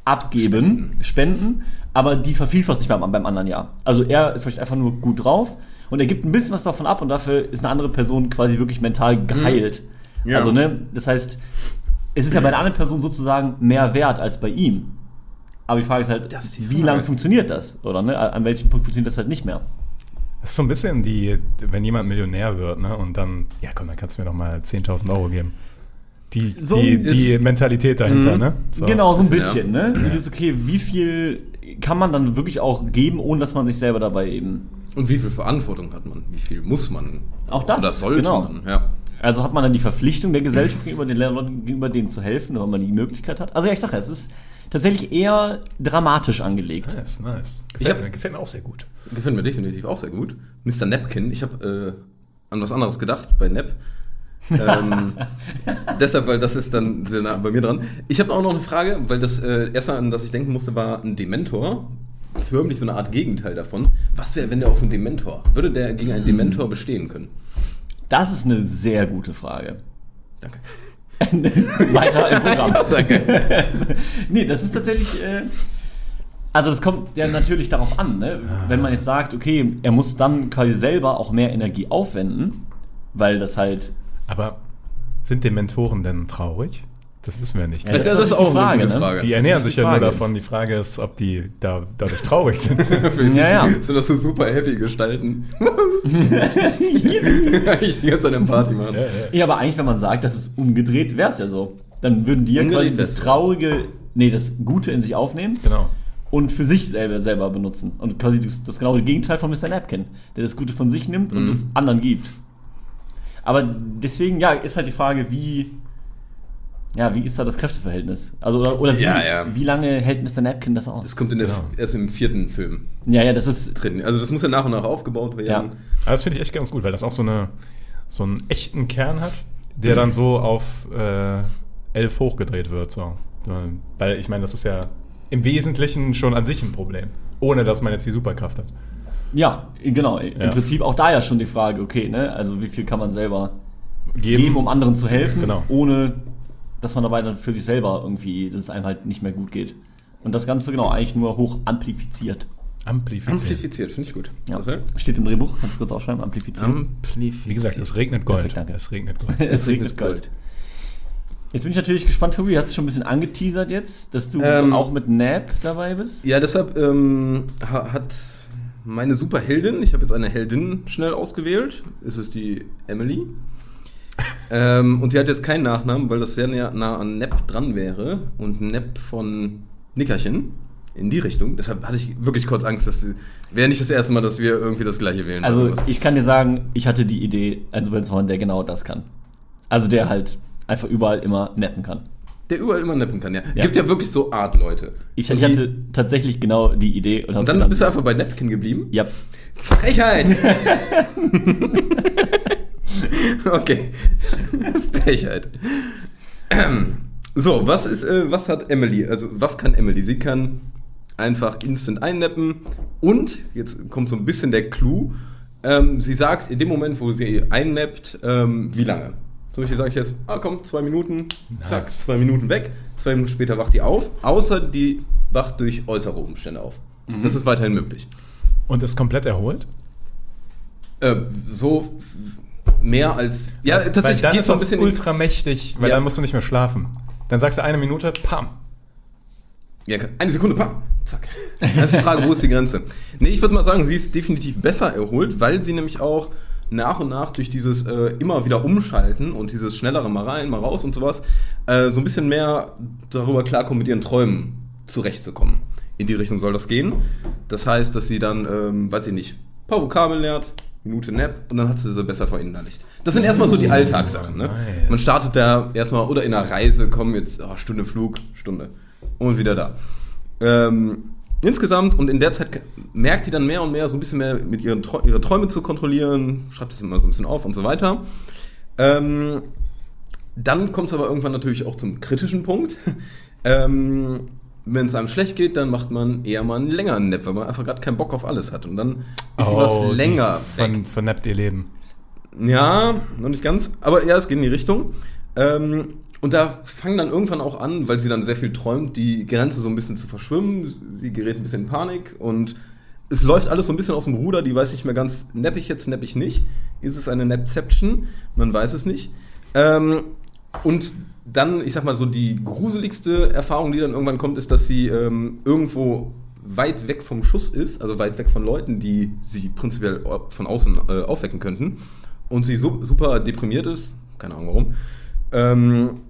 abgeben, spenden, aber die vervielfacht sich beim, beim anderen Jahr. Also er ist vielleicht einfach nur gut drauf und er gibt ein bisschen was davon ab und dafür ist eine andere Person quasi wirklich mental geheilt. Ja. Also, ne, das heißt, es ist ja bei der anderen Person sozusagen mehr wert als bei ihm. Aber die Frage ist halt, ist die wie Frage. lange funktioniert das? Oder ne, an welchem Punkt funktioniert das halt nicht mehr? Das ist so ein bisschen die, wenn jemand Millionär wird, ne? Und dann, ja komm, dann kannst du mir doch mal 10.000 Euro geben. Die, So die, ist- die Mentalität dahinter, Mhm. ne? So. genau, so ein bisschen, bisschen, ne? So dieses, okay, wie viel kann man dann wirklich auch geben, ohne dass man sich selber dabei eben. Und wie viel Verantwortung hat man? Wie viel muss man? Auch das, Oder sollte genau. man? Ja. Also hat man dann die Verpflichtung der Gesellschaft gegenüber den Leuten, gegenüber denen zu helfen, wenn man die Möglichkeit hat. Also ja, ich sage ja, es ist tatsächlich eher dramatisch angelegt. Nice, nice. Ich Gefällt, hab- mir, gefällt mir auch sehr gut. Gefällt mir definitiv auch sehr gut. Mr. Napkin, ich habe äh, an was anderes gedacht bei Nap. ähm, deshalb, weil das ist dann sehr nah bei mir dran. Ich habe auch noch eine Frage, weil das äh, erste, an das ich denken musste, war ein Dementor. Förmlich so eine Art Gegenteil davon. Was wäre, wenn der auf einen Dementor? Würde der gegen einen Dementor bestehen können? Das ist eine sehr gute Frage. Danke. Weiter im Programm. Danke. nee, das ist tatsächlich. Äh, also, das kommt ja natürlich darauf an, ne? wenn man jetzt sagt, okay, er muss dann quasi selber auch mehr Energie aufwenden, weil das halt. Aber sind Dementoren denn traurig? Das wissen wir nicht. Ja, Das, ist die auch Frage, eine gute ne? Frage. die ernähren ist die sich ja nur davon. Die Frage ist, ob die da, dadurch traurig sind. Ja, ja. Sind das so super happy Gestalten? ich die ganze Zeit eine Party machen. ja, ja. Ja, aber eigentlich, wenn man sagt, das ist umgedreht, wäre es ja so. Dann würden die ja Umgedreht quasi das. Traurige, nee, das Gute in sich aufnehmen Genau. und für sich selber, selber benutzen. Und quasi das, das genaue Gegenteil von Mr. Napkin, der das Gute von sich nimmt Mhm. und das anderen gibt. Aber deswegen, ja, ist halt die Frage, wie, ja, wie ist da das Kräfteverhältnis? Also, oder, oder wie, Ja, ja. wie lange hält Mr. Napkin das aus? Das kommt in der, Genau. erst im vierten Film ja, ja, das ist, drin. Also das muss ja nach und nach aufgebaut werden. Ja. Aber das finde ich echt ganz gut, weil das auch so, eine, so einen echten Kern hat, der dann so auf äh, 11 hochgedreht wird. So. Weil ich meine, das ist ja im Wesentlichen schon an sich ein Problem, ohne dass man jetzt die Superkraft hat. ja, genau, im Ja. Prinzip auch da ja schon die Frage, okay, ne, also wie viel kann man selber Geben, geben, um anderen zu helfen, Genau. ohne dass man dabei dann für sich selber irgendwie, dass es einem halt nicht mehr gut geht. Und das Ganze genau eigentlich nur hoch amplifiziert. amplifizieren. Amplifiziert, finde ich gut. Ja. Steht im Drehbuch, kannst du kurz aufschreiben, amplifizieren. Amplifiziert. Wie gesagt, es regnet Gold. Perfekt, danke. Es regnet Gold. es regnet Gold. Jetzt bin ich natürlich gespannt, Tobi, hast du schon ein bisschen angeteasert jetzt, dass du Ähm, auch mit Nap dabei bist? Ja, deshalb ähm, ha- hat meine Superheldin, ich habe jetzt eine Heldin schnell ausgewählt, ist es die Emily. Ähm, und die hat jetzt keinen Nachnamen, weil das sehr nah, an Nepp dran wäre. Und Nepp von Nickerchen in die Richtung. Deshalb hatte ich wirklich kurz Angst, dass wäre nicht das erste Mal, dass wir irgendwie das gleiche wählen. Also ich kann dir sagen, ich hatte die Idee, also wenn Horn, der genau das kann. Also der halt einfach überall immer neppen kann. der überall immer neppen kann, ja. Ja. Gibt ja wirklich so Art-Leute. Ich, Und ich die- hatte tatsächlich genau die Idee und, Und dann bist du einfach bei Napkin geblieben? Ja, Frechheit! okay. Frechheit. So, was ist, äh, was hat Emily? Also, was kann Emily? Sie kann einfach instant einneppen und, jetzt kommt so ein bisschen der Clou, ähm, sie sagt in dem Moment, wo sie einnappt, ähm, wie lange. Zum Beispiel sage ich jetzt, ah komm, zwei Minuten, zack, Nice. zwei Minuten weg, zwei Minuten später wacht die auf, außer die wacht durch äußere Umstände auf. Das ist weiterhin möglich. Und ist komplett erholt? Äh, so mehr als. Ja, weil tatsächlich dann geht's ist so ein bisschen. ultra mächtig, weil Ja. dann musst du nicht mehr schlafen. Dann sagst du eine Minute, pam. Ja, eine Sekunde, pam, zack. Das ist die Frage, wo ist die Grenze? Nee, ich würde mal sagen, sie ist definitiv besser erholt, weil sie nämlich auch nach und nach durch dieses äh, immer wieder umschalten und dieses schnellere mal rein, mal raus und sowas, äh, so ein bisschen mehr darüber klarkommt, mit ihren Träumen zurechtzukommen. In die Richtung soll das gehen. Das heißt, dass sie dann, ähm, weiß ich nicht, ein paar Vokabeln lernt, Minute Nap und dann hat sie sie besser verinnerlicht. Das sind erstmal so die Alltagssachen. Ne? nice. Man startet da erstmal oder in einer Reise, kommen jetzt oh, Stunde Flug, Stunde und wieder da. Ähm, insgesamt und in der Zeit merkt die dann mehr und mehr so ein bisschen mehr mit ihren Träu ihre Träume zu kontrollieren, schreibt es immer so ein bisschen auf und so weiter. Ähm, dann kommt es aber irgendwann natürlich auch zum kritischen Punkt. Ähm, wenn es einem schlecht geht, dann macht man eher mal einen längeren Nap, weil man einfach gerade keinen Bock auf alles hat. Und dann ist sie Oh, was länger die weg. Von, vernappt ihr Leben. Ja, noch nicht ganz, aber ja, es geht in die Richtung. Ähm, und da fangen dann irgendwann auch an, weil sie dann sehr viel träumt, die Grenze so ein bisschen zu verschwimmen. Sie gerät ein bisschen in Panik und es läuft alles so ein bisschen aus dem Ruder. Die weiß nicht mehr ganz, napp ich jetzt, napp ich nicht. Ist es eine Napception? Man weiß es nicht. Ähm, und dann, ich sag mal so, die gruseligste Erfahrung, die dann irgendwann kommt, ist, dass sie ähm, irgendwo weit weg vom Schuss ist, also weit weg von Leuten, die sie prinzipiell von außen äh, aufwecken könnten. Und sie so, super deprimiert ist, keine Ahnung warum. Ähm,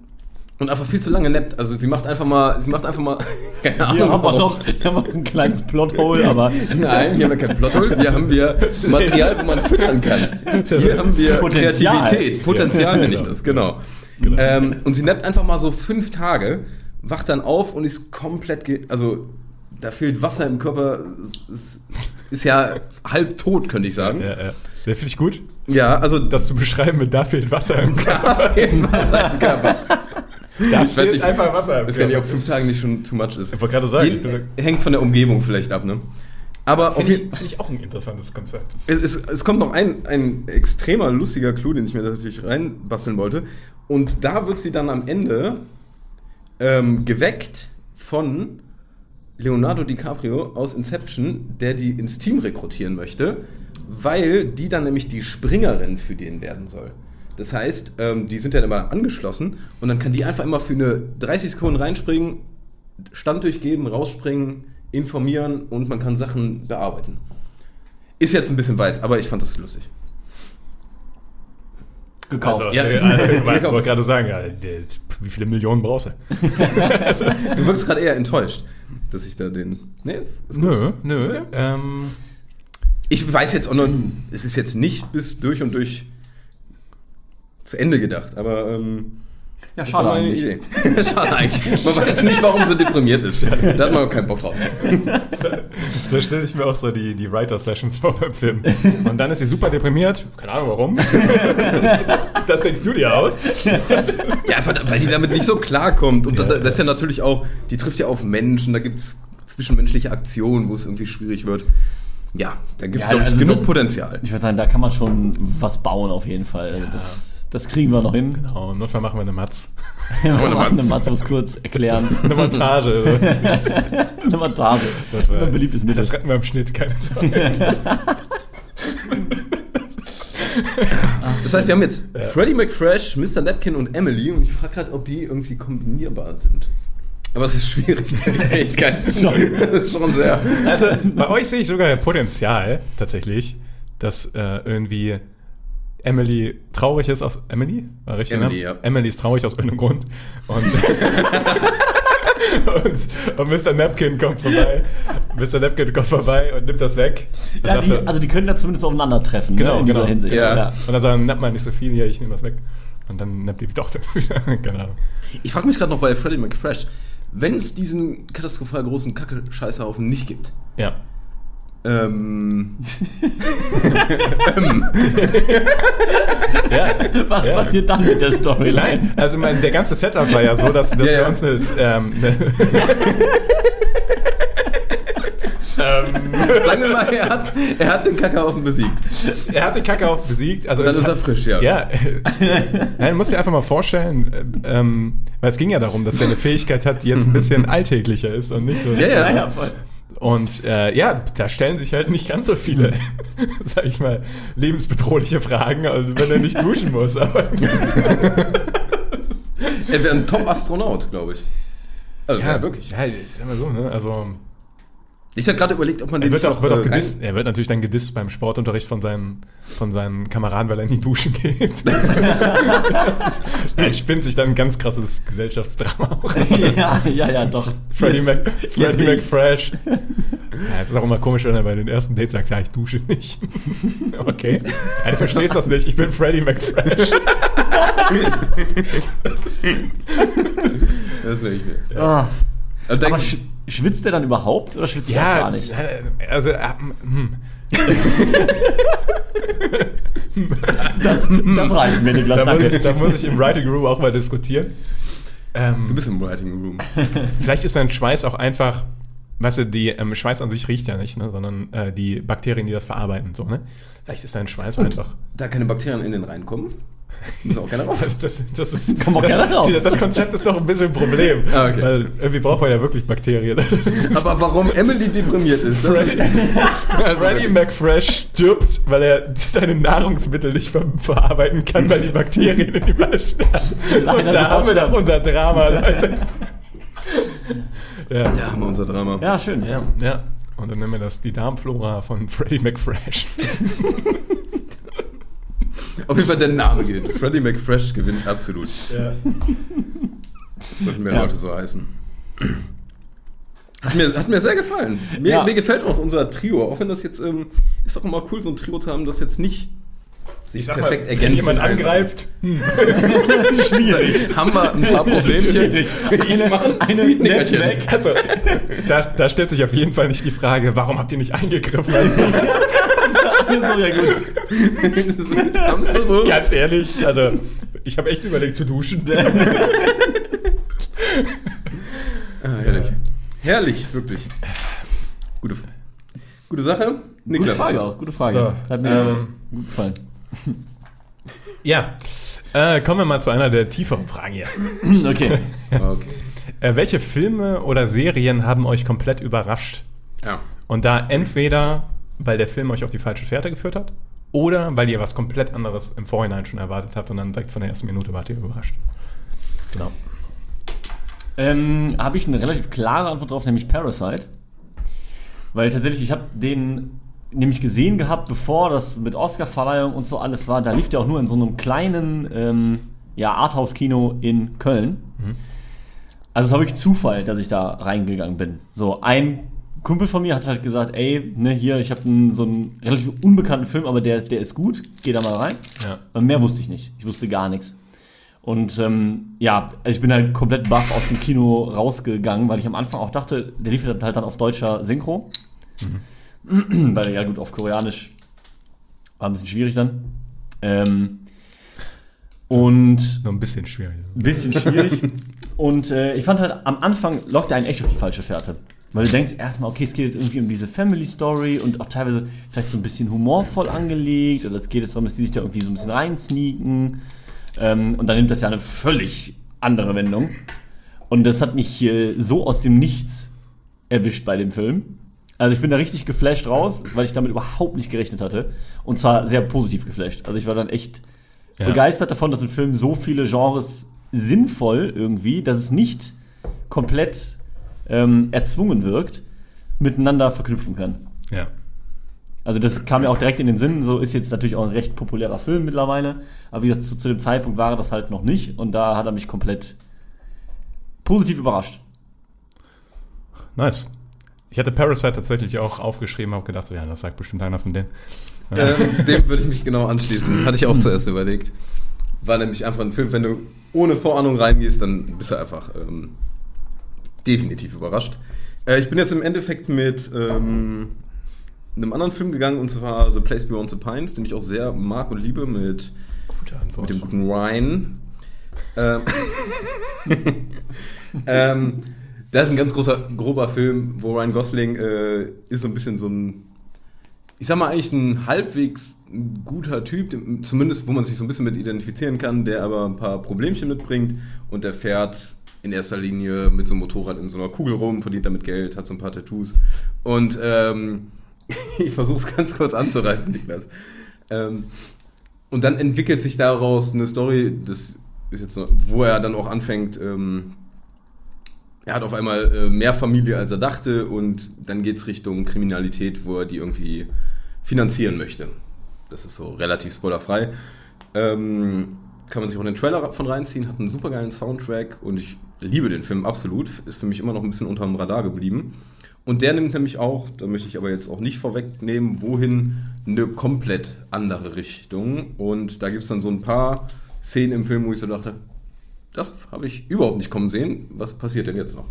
und einfach viel zu lange nappt. Also sie macht einfach mal, sie macht einfach mal, keine Ahnung. Hier haben wir hier haben wir ein kleines Plothole, aber Nein, hier haben wir kein Plothole, hier haben wir Material, wo man füttern kann. Hier haben wir Potenzial. Kreativität, Potenzial nenne ich das, genau. Ähm, und sie nappt einfach mal so fünf Tage, wacht dann auf und ist komplett, ge also da fehlt Wasser im Körper, es ist ja halb tot, könnte ich sagen. Ja, ja. Der finde ich gut, Ja, also das zu beschreiben mit da fehlt Wasser im Körper. da fehlt Wasser im Körper. Da Ich weiß nicht, einfach Wasser im weiß gar nicht, ob fünf Tage nicht schon too much ist. Ich wollte gerade sagen, ich Jeden, hängt von der Umgebung vielleicht ab, ne? Aber Finde ich, find ich auch ein interessantes Konzept. Es, es, es kommt noch ein, ein extremer lustiger Clou, den ich mir natürlich reinbasteln wollte. Und da wird sie dann am Ende ähm, geweckt von Leonardo DiCaprio aus Inception, der die ins Team rekrutieren möchte, weil die dann nämlich die Springerin für den werden soll. Das heißt, ähm, die sind dann immer angeschlossen und dann kann die einfach immer für eine 30 Sekunden reinspringen, Stand durchgeben, rausspringen, informieren und man kann Sachen bearbeiten. Ist jetzt ein bisschen weit, aber ich fand das lustig. gekauft. Also, Ja. ja, also, ich wollte gerade sagen, wie viele Millionen brauchst du? Du wirkst gerade eher enttäuscht, dass ich da den. Nee. Nö, nö. okay. Ähm, Ich weiß jetzt auch noch, es ist jetzt nicht bis durch und durch zu Ende gedacht, aber ähm, ja, das schade eigentlich. Idee. schade eigentlich. Man weiß nicht, warum sie deprimiert ist. Da hat man auch keinen Bock drauf. so stelle ich mir auch so die, die Writer-Sessions vor beim Film. Und dann ist sie super deprimiert. Keine Ahnung warum. das denkst du dir aus. Ja, einfach, weil die damit nicht so klarkommt. Und Ja, da, das ist ja ja. natürlich auch, die trifft ja auf Menschen, da gibt es zwischenmenschliche Aktionen, wo es irgendwie schwierig wird. Ja, da gibt es, Ja, glaube ich, also genug da- Potenzial. Ich würde sagen, da kann man schon was bauen auf jeden Fall. Das, das kriegen wir noch hin. Genau, im Notfall machen wir eine Matz. Wir eine machen eine Matz. Was kurz erklären. Eine Montage. eine Montage. Das war- Ein beliebtes Mittel. Das retten wir im Schnitt, keine Sorge. Das heißt, wir haben jetzt Freddie McFresh, Mr. Napkin und Emily und ich frage gerade, ob die irgendwie kombinierbar sind. Aber es ist schwierig. Ich kann Schon. Das ist schon sehr. Also, bei euch sehe ich sogar Potenzial, tatsächlich, dass äh, irgendwie Emily traurig ist aus. Emily? War richtig? Emily, ne? ja. Emily ist traurig aus irgendeinem Grund. Und, und, und Mr. Napkin kommt vorbei. Mr. Napkin kommt vorbei und nimmt das weg. Ja, die, also die können da zumindest aufeinandertreffen Genau, ne, in dieser genau. Hinsicht. Ja. und dann sagen, napp mal nicht so viel hier, ich nehme das weg. Und dann nappt die doch wieder. Keine Ahnung. Ich frage mich gerade noch bei Freddie McFresh, wenn es diesen katastrophal großen Kacke-Scheißhaufen nicht gibt, Ja. Ähm, ja. Was Ja. passiert dann mit der Storyline? Nein, also mein, der ganze Setup war ja so, dass, dass Ja, wir ja. uns eine, ähm, eine ähm, sagen wir mal, er hat, er hat den Kackerhaufen besiegt. er hat den Kackehauf besiegt. Also Dann ist er frisch, ja. Ja. Nein, muss dir einfach mal vorstellen, äh, ähm, weil es ging ja darum, dass er eine Fähigkeit hat, die jetzt ein bisschen alltäglicher ist und nicht so. Ja, ja. Ja, ja, voll. Und äh, ja, da stellen sich halt nicht ganz so viele, sag ich mal, lebensbedrohliche Fragen, also wenn er nicht duschen muss. Aber Er wäre ein Top-Astronaut, glaube ich. Also, ja, wirklich. Ja, sag mal so, ne? Also Ich hatte gerade überlegt, ob man Er den wird, nicht auch, wird auch gedisst, er wird natürlich dann gedisst beim Sportunterricht von seinen, von seinen Kameraden, weil er nie duschen geht. er spinnt sich dann ein ganz krasses Gesellschaftsdrama auch. ja, ja, ja, doch. Freddie, Mac, Freddie. McFresh Ja, es ist auch immer komisch, wenn er bei den ersten Dates sagt, ja, ich dusche nicht. okay. Ja, du verstehst das nicht. Ich bin Freddie McFresh. Das will ich nicht. Aber denk- Aber schwitzt der dann überhaupt oder schwitzt er auch gar nicht? äh, also, äh, hm. Das, das reicht mir, Niklas. da, muss ich, Danke. da muss ich im Writing Room auch mal diskutieren. Ähm, du bist im Writing Room. Vielleicht ist dein Schweiß auch einfach, weißt du, die ähm, Schweiß an sich riecht ja nicht, ne, sondern äh, die Bakterien, die das verarbeiten, so, ne? Vielleicht ist dein Schweiß einfach. Da keine Bakterien in den reinkommen, müssen auch keine raus. Das, das, das ist, Kommt auch das, gerne raus. das Konzept ist noch ein bisschen ein Problem. Ah, okay. Weil irgendwie braucht man ja wirklich Bakterien. Aber warum Emily deprimiert ist, das Freddie, Freddie McFresh stirbt, weil er seine Nahrungsmittel nicht ver verarbeiten kann, weil die Bakterien in ihm sterben. Und da haben wir doch unser Drama, Leute. Ja. Da haben wir unser Drama. Ja, schön. Ja, ja. Und dann nennen wir das die Darmflora von Freddie McFresh. Auf jeden Fall der Name gewinnt. Freddie McFresh gewinnt absolut. Ja. Das sollten mehr Ja. Leute so heißen. Hat mir, hat mir sehr gefallen. Mir, Ja. mir gefällt auch unser Trio, auch wenn das jetzt ähm, ist doch immer cool, so ein Trio zu haben, das jetzt nicht sich perfekt wenn ergänzt. jemand in einem. angreift, hm, Schwierig. haben wir ein paar Problemchen. Eine, eine Nickerchen. Netzwerk. also da, da stellt sich auf jeden Fall nicht die Frage, warum habt ihr nicht eingegriffen? Also, so, ja gut. haben es versucht. ganz ehrlich, also ich habe echt überlegt zu duschen. Ah, herrlich. Herrlich, wirklich. Gute, gute Sache. Gute Niklas. Frage auch, gute Frage. So, Hat mir ähm, gut gefallen. Ja, äh, kommen wir mal zu einer der tieferen Fragen hier. Okay. Okay. Äh, welche Filme oder Serien haben euch komplett überrascht? Ja. Und da entweder, weil der Film euch auf die falsche Fährte geführt hat, oder weil ihr was komplett anderes im Vorhinein schon erwartet habt und dann direkt von der ersten Minute wart ihr überrascht. Genau. Ähm, habe ich eine relativ klare Antwort drauf, nämlich Parasite. Weil tatsächlich, ich habe den nämlich gesehen gehabt, bevor das mit Oscar-Verleihung und so alles war. Da lief der auch nur in so einem kleinen ähm, ja, Arthouse-Kino in Köln. Also es war wirklich Zufall, dass ich da reingegangen bin. So, ein Kumpel von mir hat halt gesagt, ey, ne, hier, ich habe so einen relativ unbekannten Film, aber der, der ist gut, geh da mal rein. Ja. Mehr wusste ich nicht. Ich wusste gar nichts. Und ähm, ja, also ich bin halt komplett baff aus dem Kino rausgegangen, weil ich am Anfang auch dachte, der lief halt dann auf deutscher Synchro. weil ja gut, auf Koreanisch war ein bisschen schwierig dann. Ähm, und Nur ein bisschen schwierig. ein bisschen schwierig. und äh, ich fand halt, am Anfang lockt er einen echt auf die falsche Fährte. Weil du denkst erstmal, okay, es geht jetzt irgendwie um diese Family Story und auch teilweise vielleicht so ein bisschen humorvoll angelegt. Oder es geht jetzt darum, dass die sich da irgendwie so ein bisschen reinsneaken. Ähm, und dann nimmt das ja eine völlig andere Wendung. Und das hat mich äh, so aus dem Nichts erwischt bei dem Film. Also ich bin da richtig geflasht raus, weil ich damit überhaupt nicht gerechnet hatte. Und zwar sehr positiv geflasht. Also ich war dann echt Ja. begeistert davon, dass ein Film so viele Genres sinnvoll irgendwie, dass es nicht komplett ähm, erzwungen wirkt, miteinander verknüpfen kann. Ja. Also das kam mir auch direkt in den Sinn, so ist jetzt natürlich auch ein recht populärer Film mittlerweile, aber wie gesagt, zu, zu dem Zeitpunkt war er das halt noch nicht und da hat er mich komplett positiv überrascht. Nice. Ich hatte Parasite tatsächlich auch aufgeschrieben, habe gedacht, so, ja, das sagt bestimmt einer von denen. Ähm, dem würde ich mich genau anschließen. Hatte ich auch zuerst überlegt. War nämlich einfach ein Film, wenn du ohne Vorahnung reingehst, dann bist du einfach ähm, definitiv überrascht. Äh, ich bin jetzt im Endeffekt mit ähm, einem anderen Film gegangen und zwar The Place Beyond the Pines, den ich auch sehr mag und liebe mit, mit dem guten Ryan. Ähm, ähm, das ist ein ganz großer, grober Film, wo Ryan Gosling äh, ist so ein bisschen so ein, ich sag mal eigentlich ein halbwegs guter Typ, zumindest wo man sich so ein bisschen mit identifizieren kann, der aber ein paar Problemchen mitbringt und der fährt in erster Linie mit so einem Motorrad in so einer Kugel rum, verdient damit Geld, hat so ein paar Tattoos und ähm, ich versuche es ganz kurz anzureißen, Niklas. Ähm, und dann entwickelt sich daraus eine Story, das ist jetzt noch, wo er dann auch anfängt, ähm, er hat auf einmal äh, mehr Familie, als er dachte, und dann geht es Richtung Kriminalität, wo er die irgendwie finanzieren möchte. Das ist so relativ spoilerfrei. Ähm, kann man sich auch den Trailer von reinziehen, hat einen supergeilen Soundtrack und ich liebe den Film absolut. Ist für mich immer noch ein bisschen unterm Radar geblieben. Und der nimmt nämlich auch, da möchte ich aber jetzt auch nicht vorwegnehmen, wohin eine komplett andere Richtung. Und da gibt es dann so ein paar Szenen im Film, wo ich so dachte, das habe ich überhaupt nicht kommen sehen. Was passiert denn jetzt noch?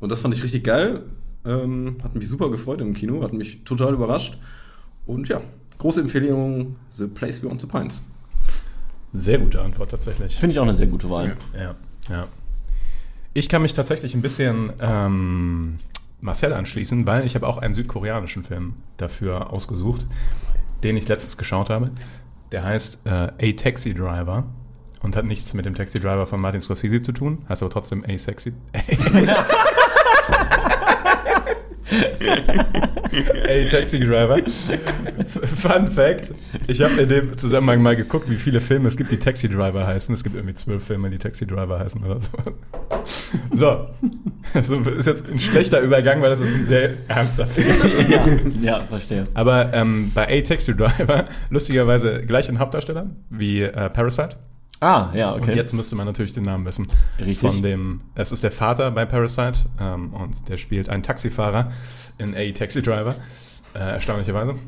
Und das fand ich richtig geil. Ähm, hat mich super gefreut im Kino, hat mich total überrascht. Und ja, große Empfehlung: The Place Beyond the Pines. Sehr gute Antwort tatsächlich. Finde ich auch eine sehr gute Wahl. Ja, ja. Ich kann mich tatsächlich ein bisschen ähm, Marcel anschließen, weil ich habe auch einen südkoreanischen Film dafür ausgesucht, den ich letztens geschaut habe. Der heißt äh, A Taxi Driver und hat nichts mit dem Taxi Driver von Martin Scorsese zu tun, heißt aber trotzdem A Sexy. Ey, Taxi Driver. Fun Fact: Ich habe in dem Zusammenhang mal geguckt, wie viele Filme es gibt, die Taxi Driver heißen. Es gibt irgendwie zwölf Filme, die Taxi Driver heißen oder so. So. Das ist jetzt ein schlechter Übergang, weil das ist ein sehr ernster Film. ja, ja, verstehe. Aber ähm, bei A Taxi Driver, lustigerweise gleich ein Hauptdarsteller wie äh, Parasite. Ah, ja, okay. Und jetzt müsste man natürlich den Namen wissen. Richtig. Von dem, es ist der Vater bei Parasite ähm, und der spielt einen Taxifahrer in A Taxi Driver, äh, erstaunlicherweise.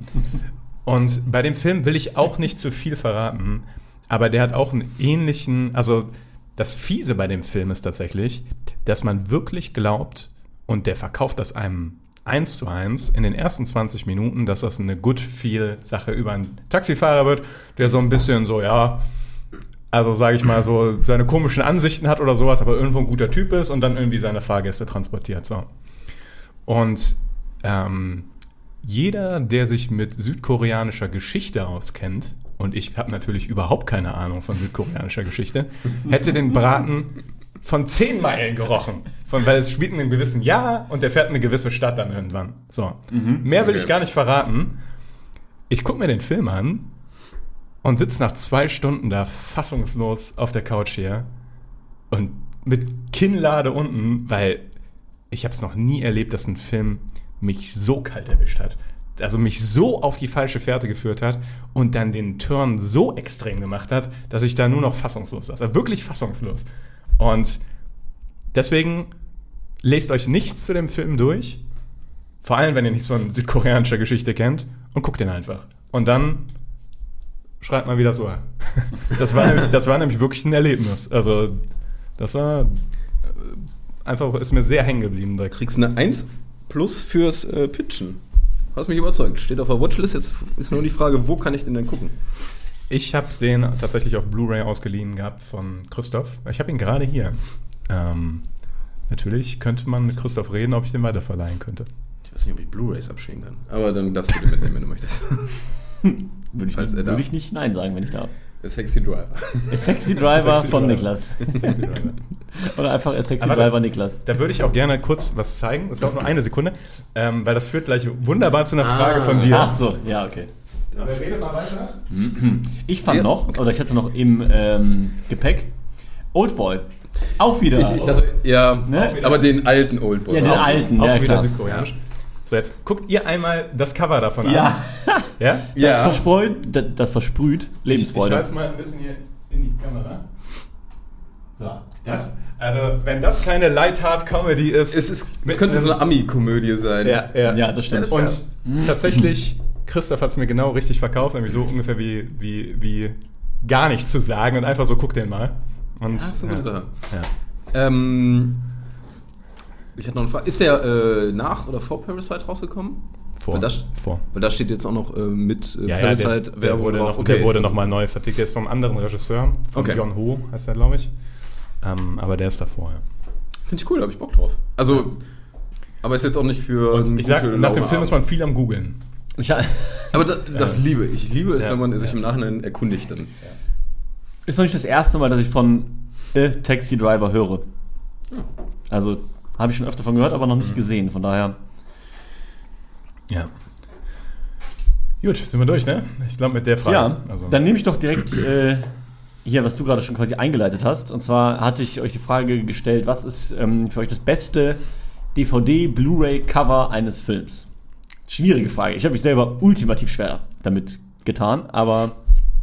Und bei dem Film will ich auch nicht zu viel verraten, aber der hat auch einen ähnlichen, also das Fiese bei dem Film ist tatsächlich, dass man wirklich glaubt, und der verkauft das einem eins zu eins in den ersten 20 Minuten, dass das eine Good-Feel-Sache über einen Taxifahrer wird, der so ein bisschen so, ja, also sage ich mal so, seine komischen Ansichten hat oder sowas, aber irgendwo ein guter Typ ist und dann irgendwie seine Fahrgäste transportiert. So. Und ähm, jeder, der sich mit südkoreanischer Geschichte auskennt, und ich habe natürlich überhaupt keine Ahnung von südkoreanischer Geschichte, hätte den Braten von zehn Meilen gerochen. Von, weil es spielt in einem gewissen Jahr und der fährt in eine gewisse Stadt dann irgendwann. So. Mehr will ich gar nicht verraten. Ich gucke mir den Film an und sitze nach zwei Stunden da fassungslos auf der Couch hier und mit Kinnlade unten, weil ich habe es noch nie erlebt, dass ein Film mich so kalt erwischt hat. Also mich so auf die falsche Fährte geführt hat und dann den Turn so extrem gemacht hat, dass ich da nur noch fassungslos saß. Also wirklich fassungslos. Und deswegen lest euch nichts zu dem Film durch. Vor allem, wenn ihr nichts von südkoreanischer Geschichte kennt. Und guckt den einfach. Und dann schreibt mal wieder so. Das war nämlich, das war nämlich wirklich ein Erlebnis. Also, das war äh, einfach, ist mir sehr hängen geblieben. direkt. Kriegst eine 1 plus fürs äh, Pitchen. Hast mich überzeugt. Steht auf der Watchlist. Jetzt ist nur die Frage, wo kann ich den denn gucken? Ich habe den tatsächlich auf Blu-ray ausgeliehen gehabt von Christoph. Ich habe ihn gerade hier. Ähm, natürlich könnte man mit Christoph reden, ob ich den weiterverleihen könnte. Ich weiß nicht, ob ich Blu-Rays abspielen kann. Aber dann darfst du den mitnehmen, wenn du möchtest. Würde ich, Falls nicht, er würde ich nicht Nein sagen, wenn ich darf. A Sexy Driver. A Sexy Driver Sexy von Driver. Niklas. Oder einfach A Sexy Aber- Driver Niklas. Da würde ich auch gerne kurz was zeigen. Das dauert nur eine Sekunde, ähm, weil das führt gleich wunderbar zu einer Frage von dir. Ach so, ja, okay. Aber rede mal weiter. Ich fand Ja, noch, oder ich hatte noch im ähm, Gepäck Oldboy. Auch wieder. Ich, ich hatte, ja, Ne? aber den alten Oldboy. Ja, den Auch- alten, Auch ja wieder klar. südkoreanisch. So, jetzt guckt ihr einmal das Cover davon an. Ja, Ja? das, Ja. versprüht, das, das versprüht Ich, ich Lebensfreude. halte mal ein bisschen hier in die Kamera. So, das, also wenn das keine Lightheart Comedy ist. Es, ist, es könnte so eine Ami-Komödie sein. Ja, ja. ja, das stimmt. Und tatsächlich, Christoph hat es mir genau richtig verkauft, nämlich so ungefähr wie, wie, wie gar nichts zu sagen und einfach so, guck den mal. Und, Ja, das ist eine gute Sache. Ja. Ähm, ich hatte noch eine Frage. Ist der äh, nach oder vor Parasite rausgekommen? Vor. Weil das, vor. weil da steht jetzt auch noch äh, mit äh, Ja, ja, der, Parasite der wurde, drauf. noch, Okay, der wurde nochmal neu vertickt. Der ist vom anderen Regisseur, von Okay. Jon Ho heißt der, glaube ich. Ähm, aber der ist davor, ja. Finde ich cool, da habe ich Bock drauf. Also, aber ist jetzt auch nicht für. Und ich sag, nach dem Film ist man viel am Googeln. Ich, Aber das, das liebe ich. Ich liebe es, Ja. wenn man sich Ja. im Nachhinein erkundigt. Dann. ist noch nicht das erste Mal, dass ich von A Taxi Driver höre. Also, habe ich schon öfter von gehört, aber noch Mhm. nicht gesehen. Von daher. Ja. Gut, sind wir durch, ne? Ich glaube mit der Frage. Ja, also, dann nehme ich doch direkt äh, hier, was du gerade schon quasi eingeleitet hast. Und zwar hatte ich euch die Frage gestellt, was ist ähm, für euch das beste DVD-Blu-ray-Cover eines Films? Schwierige Frage. Ich habe mich selber ultimativ schwer damit getan, aber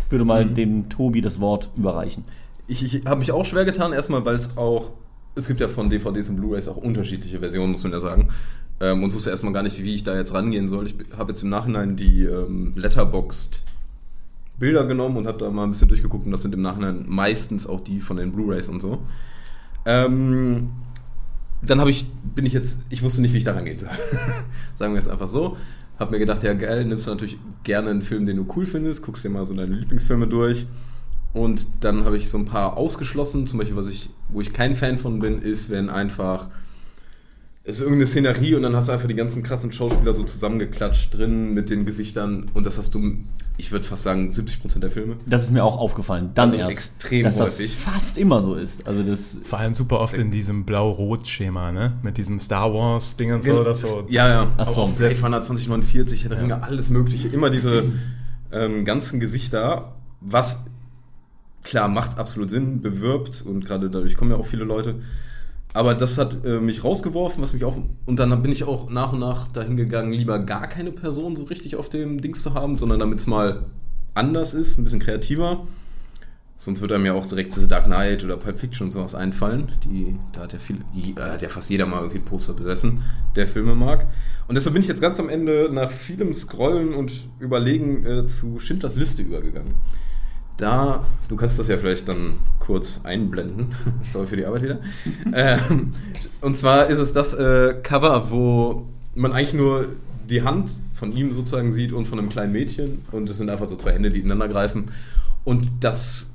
ich würde mal Mhm. dem Tobi das Wort überreichen. Ich, ich habe mich auch schwer getan, erstmal, weil es auch es gibt ja von DVDs und Blu-rays auch unterschiedliche Versionen, muss man ja sagen. Ähm, und wusste erstmal gar nicht, wie ich da jetzt rangehen soll. Ich habe jetzt im Nachhinein die ähm, Letterboxd Bilder genommen und habe da mal ein bisschen durchgeguckt und das sind im Nachhinein meistens auch die von den Blu-rays und so. Ähm, dann habe ich, bin ich jetzt, ich wusste nicht, wie ich da rangehen soll. Sagen wir jetzt einfach so. Hab mir gedacht, ja geil, nimmst du natürlich gerne einen Film, den du cool findest, guckst dir mal so deine Lieblingsfilme durch. Und dann habe ich so ein paar ausgeschlossen. Zum Beispiel, was ich, wo ich kein Fan von bin, ist, wenn einfach es ist irgendeine Szenerie und dann hast du einfach die ganzen krassen Schauspieler so zusammengeklatscht drin mit den Gesichtern und das hast du, ich würde fast sagen, 70% der Filme. Das ist mir auch aufgefallen. Dann Also erst. extrem dass häufig. das fast immer so ist. Also das. Vor allem super oft in diesem Blau-Rot-Schema, ne? Mit diesem Star Wars-Ding und so. Das so ja, ja. Ach so. Auch Blade Runner 2049, Herr der Ringe, alles Mögliche. Immer diese ähm, ganzen Gesichter, was klar macht absolut Sinn, bewirbt und gerade dadurch kommen ja auch viele Leute. Aber das hat äh, mich rausgeworfen, was mich auch. Und dann bin ich auch nach und nach dahin gegangen, lieber gar keine Person so richtig auf dem Dings zu haben, sondern damit es mal anders ist, ein bisschen kreativer. Sonst wird einem ja auch direkt The Dark Knight oder Pulp Fiction und sowas einfallen. Die, da hat ja, viel, äh, hat ja fast jeder mal irgendwie ein Poster besessen, der Filme mag. Und deshalb bin ich jetzt ganz am Ende nach vielem Scrollen und Überlegen äh, zu Schindlers Liste übergegangen. Da, du kannst das ja vielleicht dann kurz einblenden. Sorry für die Arbeit wieder. ähm, und zwar ist es das äh, Cover, wo man eigentlich nur die Hand von ihm sozusagen sieht und von einem kleinen Mädchen. Und es sind einfach so zwei Hände, die ineinander greifen. Und das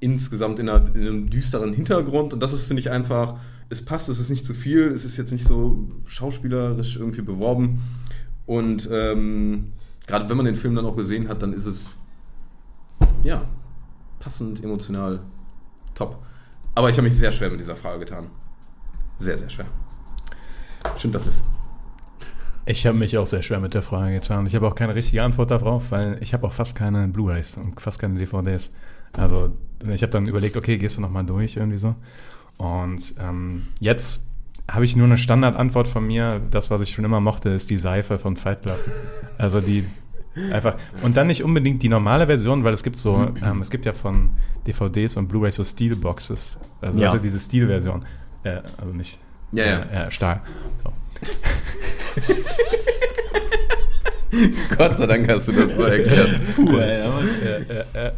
insgesamt in, einer, in einem düsteren Hintergrund. Und das ist, finde ich, einfach, es passt, es ist nicht zu viel, es ist jetzt nicht so schauspielerisch irgendwie beworben. Und ähm, gerade wenn man den Film dann auch gesehen hat, dann ist es ja passend, emotional, top. Aber ich habe mich sehr schwer mit dieser Frage getan. Sehr, sehr schwer. Stimmt das ist. Ich habe mich auch sehr schwer mit der Frage getan. Ich habe auch keine richtige Antwort darauf, weil ich habe auch fast keine Blu-rays und fast keine DVDs. Also ich habe dann überlegt, okay, gehst du nochmal durch irgendwie so. Und ähm, jetzt habe ich nur eine Standardantwort von mir. Das, was ich schon immer mochte, ist die Seife von Fight Club. Also die einfach und dann nicht unbedingt die normale Version, weil es gibt so, ähm, es gibt ja von DVDs und Blu-rays so Steelboxes. Also, Ja. also diese Steel-Version. Äh, also nicht Ja, ja. äh, äh, Stahl. So. Gott sei Dank hast du das so erklärt. Puh, ey, aber- Äh, äh, äh,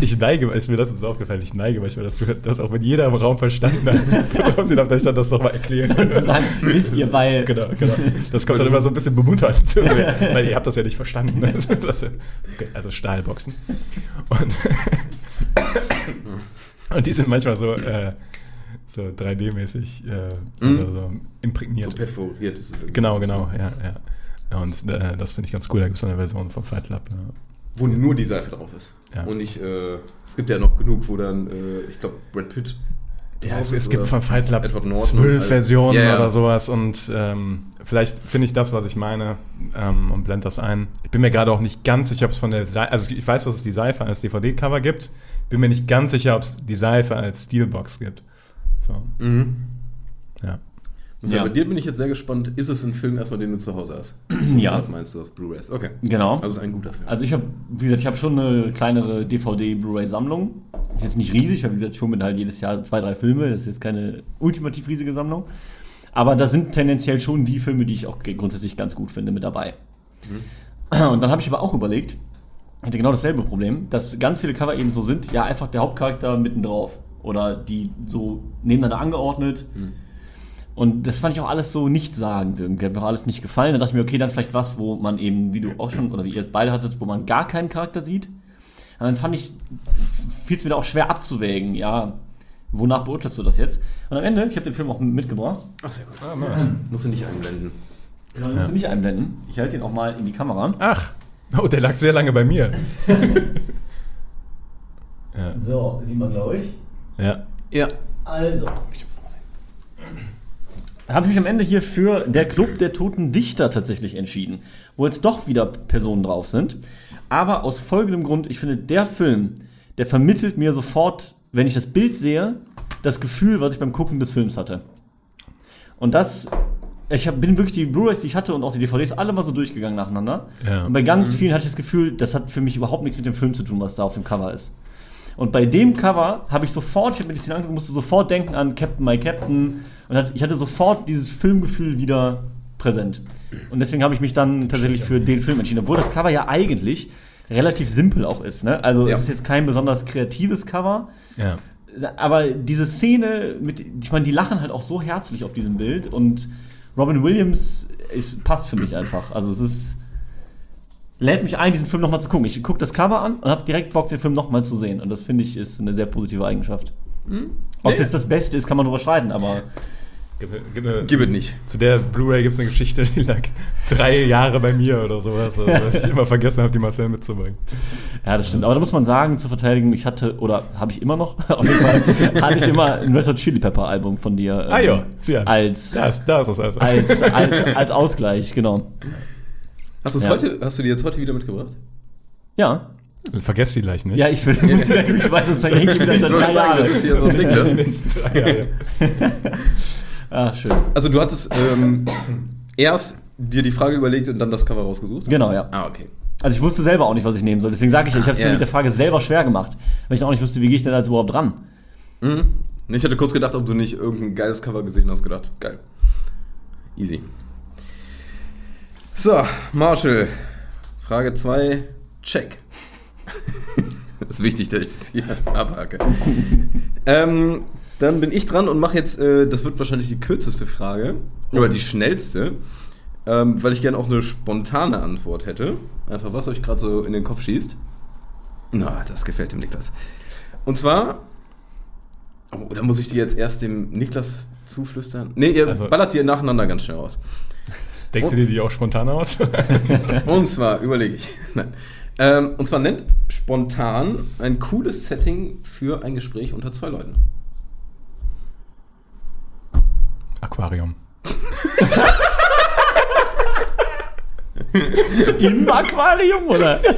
ich neige, ist mir das jetzt aufgefallen, ich neige manchmal dazu, dass auch wenn jeder im Raum verstanden hat, worauf sie darf, dass ich dann das nochmal erklären. zu sagen, wisst ihr, weil. Genau, genau. Das kommt dann immer so ein bisschen bemunternd zu mir, weil ihr habt das ja nicht verstanden. Also, das, okay, also Stahlboxen. Und, und die sind manchmal so, äh, so 3D-mäßig äh, also so imprägniert. So perforiert ist es irgendwie. genau, genau, ja, ja. Ja, Und äh, das finde ich ganz cool, da gibt es eine Version von Fight Club. Ja. Wo nur die Seife drauf ist. Ja. Und nicht, äh, es gibt ja noch genug, wo dann, äh, ich glaube, Brad Pitt. Ja, es, es gibt von Fight Norton zwölf halt. Versionen Ja, ja. oder sowas und ähm, vielleicht finde ich das, was ich meine ähm, und blende das ein. Ich bin mir gerade auch nicht ganz sicher, ob es von der Seife, also ich weiß, dass es die Seife als DVD-Cover gibt, bin mir nicht ganz sicher, ob es die Seife als Steelbox gibt. So, Mhm. ja. Also Ja. Bei dir bin ich jetzt sehr gespannt. Ist es ein Film erstmal, den du zu Hause hast? Ja. Oder meinst du aus Blu-rays? Okay. Genau. Also ist ein guter Film. Also ich habe, wie gesagt, ich habe schon eine kleinere DVD-Blu-ray-Sammlung. Jetzt nicht riesig, weil wie gesagt, ich hole mir halt jedes Jahr zwei, drei Filme. Das ist jetzt keine ultimativ riesige Sammlung. Aber da sind tendenziell schon die Filme, die ich auch grundsätzlich ganz gut finde, mit dabei. Und dann habe ich aber auch überlegt, ich hatte genau dasselbe Problem, dass ganz viele Cover eben so sind, ja, einfach der Hauptcharakter mittendrauf. Oder die so nebeneinander angeordnet. Und das fand ich auch alles so nichtssagend irgendwie. Hat mir auch alles nicht gefallen. Dann dachte ich mir, okay, dann vielleicht was, wo man eben, wie du auch schon, oder wie ihr beide hattet, wo man gar keinen Charakter sieht. Und dann fand ich, fiel es mir da auch schwer abzuwägen, ja, wonach beurteilst du das jetzt? Und am Ende, ich habe den Film auch mitgebracht. Ach, sehr gut. Ah, nice. Musst du nicht einblenden. Genau, den musst du nicht einblenden. Ich halte den auch mal in die Kamera. Ach, oh, der lag sehr lange bei mir. ja. So, sieht man, glaube ich. ja. Ja. Also. Habe ich mich am Ende hier für der Club der Toten Dichter tatsächlich entschieden, wo jetzt doch wieder Personen drauf sind. Aber aus folgendem Grund, ich finde, der Film, der vermittelt mir sofort, wenn ich das Bild sehe, das Gefühl, was ich beim Gucken des Films hatte. Und das, ich hab, bin wirklich die Blu-rays, die ich hatte und auch die DVDs alle mal so durchgegangen nacheinander. Ja. Und bei ganz vielen hatte ich das Gefühl, das hat für mich überhaupt nichts mit dem Film zu tun, was da auf dem Cover ist. Und bei dem Cover habe ich sofort, ich habe mir die Szene angeguckt, musste sofort denken an Captain My Captain. Und ich hatte sofort dieses Filmgefühl wieder präsent. Und deswegen habe ich mich dann tatsächlich für den Film entschieden. Obwohl das Cover ja eigentlich relativ simpel auch ist. Ne? Also Ja. es ist jetzt kein besonders kreatives Cover. Ja. Aber diese Szene, mit, ich meine, die lachen halt auch so herzlich auf diesem Bild und Robin Williams ist, passt für mich einfach. Also es ist. Lädt mich ein, diesen Film nochmal zu gucken. Ich gucke das Cover an und habe direkt Bock, den Film nochmal zu sehen. Und das finde ich ist eine sehr positive Eigenschaft. Ob Ja, das das Beste ist, kann man drüber streiten, aber Gib, gib eine, Gib es nicht. zu der Blu-ray gibt es eine Geschichte, die lag drei Jahre bei mir oder sowas. Also, weil ich immer vergessen habe, die Marcel mitzubringen. ja, das stimmt. Aber da muss man sagen, zur Verteidigung, ich hatte, oder habe ich immer noch, auf jeden Fall, hatte ich immer ein Red Hot Chili Pepper Album von dir. ähm, Ah ja, an. Als, Da ist, da ist das also. als, als, als Ausgleich, genau. Hast, Ja. heute, hast du die jetzt heute wieder mitgebracht? Ja, Vergesst die gleich nicht. Ja, ich will, muss die wirklich weiter, das wieder seit Soll ich drei sagen, das ist hier so ein Ding, ne? Jahre. Ah, schön. Also du hattest ähm, erst dir die Frage überlegt und dann das Cover rausgesucht? Genau, ja. Ah, okay. Also ich wusste selber auch nicht, was ich nehmen soll. Deswegen sage ich, ich habe es Ja. mir mit der Frage selber schwer gemacht. Weil ich auch nicht wusste, wie gehe ich denn da überhaupt dran. Mhm. Ich hatte kurz gedacht, ob du nicht irgendein geiles Cover gesehen hast. Gedacht, geil. Easy. So, Marshall. Frage 2. Check. das ist wichtig, dass ich das hier abhake. ähm, dann bin ich dran und mache jetzt, äh, das wird wahrscheinlich die kürzeste Frage, oder die schnellste, ähm, weil ich gerne auch eine spontane Antwort hätte. Einfach, was euch gerade so in den Kopf schießt. Na, das gefällt dem Niklas. Und zwar, oh, oder muss ich die jetzt erst dem Niklas zuflüstern? Nee, ihr Also- ballert die nacheinander ganz schnell aus. Denkst du dir die auch spontan aus? Und zwar, überlege ich. Nein. Ähm, und zwar nennt spontan ein cooles Setting für ein Gespräch unter zwei Leuten. Aquarium. Im Aquarium, oder?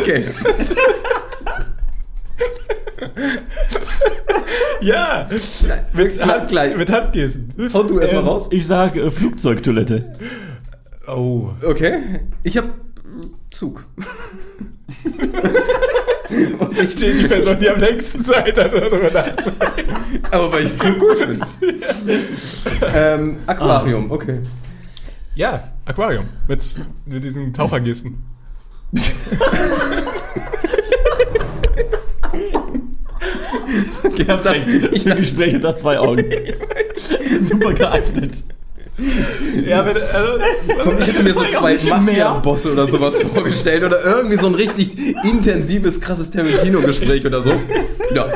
Okay. Ja! Mit, Hand, gleich. mit Handgesten. Hau du erstmal Ähm, raus. Ich sage äh, Flugzeugtoilette. Oh. Okay. Ich hab Zug. Und ich, Die die Person, die am längsten Zeit hat, darüber nachzudenken. aber weil ich Zug gut finde. ähm, Aquarium, okay. Ja, Aquarium. Mit, mit diesen Tauchergesten. Perfekt. Ich ein Gespräch unter zwei Augen. Super geeignet. Ja, wenn, also, Und ich hätte mir so ja auch zwei. Mafia-Bosse oder sowas vorgestellt oder irgendwie so ein richtig intensives, krasses Tarantino-Gespräch oder so. Ja.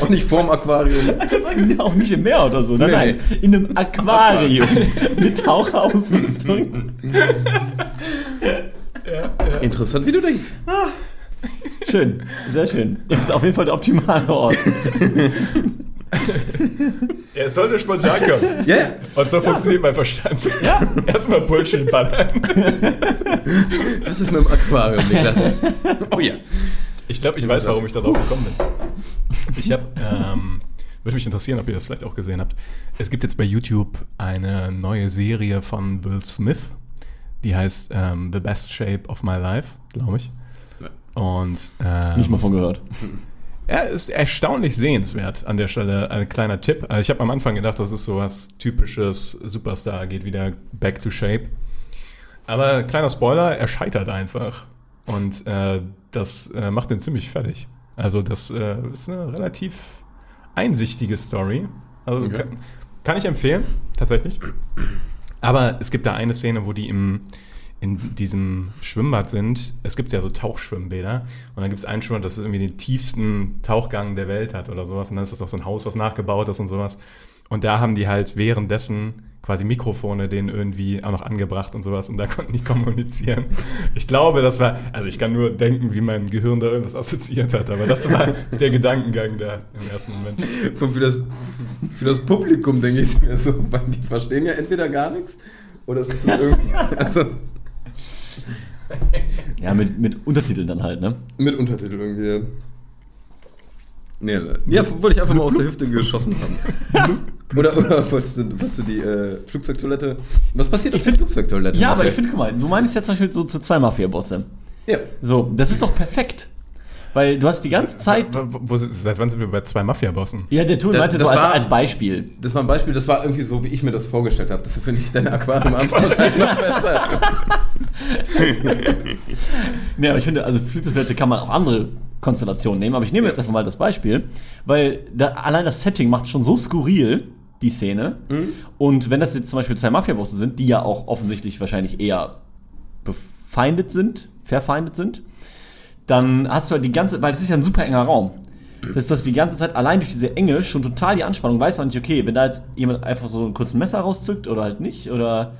Und nicht vorm Aquarium. Das sagen auch nicht im Meer oder so. Nein, Nee, nein. In einem Aquarium. Mit Taucherausrüstung. Interessant, wie du denkst. Schön. Sehr schön. Ist auf jeden Fall der optimale Ort. er sollte spontan kommen. Ja, ja. Und so funktioniert mein Verstand. Ja. Erstmal Bullshit ballern. Was ist mit dem Aquarium, Niklas? Oh ja. Ich glaube, ich weiß, warum ich darauf gekommen bin. Ich habe, ähm, würde mich interessieren, ob ihr das vielleicht auch gesehen habt. Es gibt jetzt bei YouTube eine neue Serie von Will Smith, die heißt ähm, The Best Shape of My Life, glaube ich. Und ähm, Nicht mal von gehört. er ist erstaunlich sehenswert an der Stelle. Ein kleiner Tipp. Also ich habe am Anfang gedacht, das ist so was typisches Superstar, geht wieder back to shape. Aber kleiner Spoiler, er scheitert einfach. Und äh, das äh, macht ihn ziemlich fertig. Also das äh, ist eine relativ einsichtige Story. Also Okay. kann, kann ich empfehlen, tatsächlich. Aber es gibt da eine Szene, wo die im, in diesem Schwimmbad sind. Es gibt ja so Tauchschwimmbäder. Und dann gibt es einen Schwimmbad, das irgendwie den tiefsten Tauchgang der Welt hat oder sowas. Und dann ist das auch so ein Haus, was nachgebaut ist und sowas. Und da haben die halt währenddessen quasi Mikrofone denen irgendwie auch noch angebracht und sowas. Und da konnten die kommunizieren. Ich glaube, das war, also ich kann nur denken, wie mein Gehirn da irgendwas assoziiert hat. Aber das war der Gedankengang da im ersten Moment. So für das, für das Publikum denke ich mir so, weil die verstehen ja entweder gar nichts oder es ist so irgendwie. Also Ja, mit, mit Untertiteln dann halt, ne? mit Untertitel irgendwie. Nee, ja, wollte ich einfach mal aus der Hüfte geschossen haben. oder, oder wolltest du, wolltest du die äh, Flugzeugtoilette? Was passiert auf der Flugzeugtoilette? Ja, aber ich finde, guck mal, du meinst jetzt zum Beispiel so zu zwei Mafia-Bosse. Ja. So, das ist doch perfekt. Weil du hast die ganze Zeit. Wo, wo, seit wann sind wir bei zwei Mafia-Bossen? Ja, der Tool Das- meinte das so als, war- als Beispiel. Das war ein Beispiel, das war irgendwie so, wie ich mir das vorgestellt habe. Deshalb finde ich deine Aquarium-Antwort noch besser. Nee, aber ich finde, also Flugzeugwerte kann man auch andere Konstellationen nehmen, aber ich nehme jetzt einfach mal das Beispiel, weil da, allein das Setting macht schon so skurril, die Szene. Und wenn das jetzt zum Beispiel zwei Mafia-Bosse sind, die ja auch offensichtlich wahrscheinlich eher befeindet sind, verfeindet sind, dann hast du halt die ganze, weil das ist ja ein super enger Raum. Das ist das die ganze Zeit allein durch diese Enge schon total die Anspannung. Weiß man nicht, okay, wenn da jetzt jemand einfach so ein kurzes Messer rauszückt oder halt nicht, oder.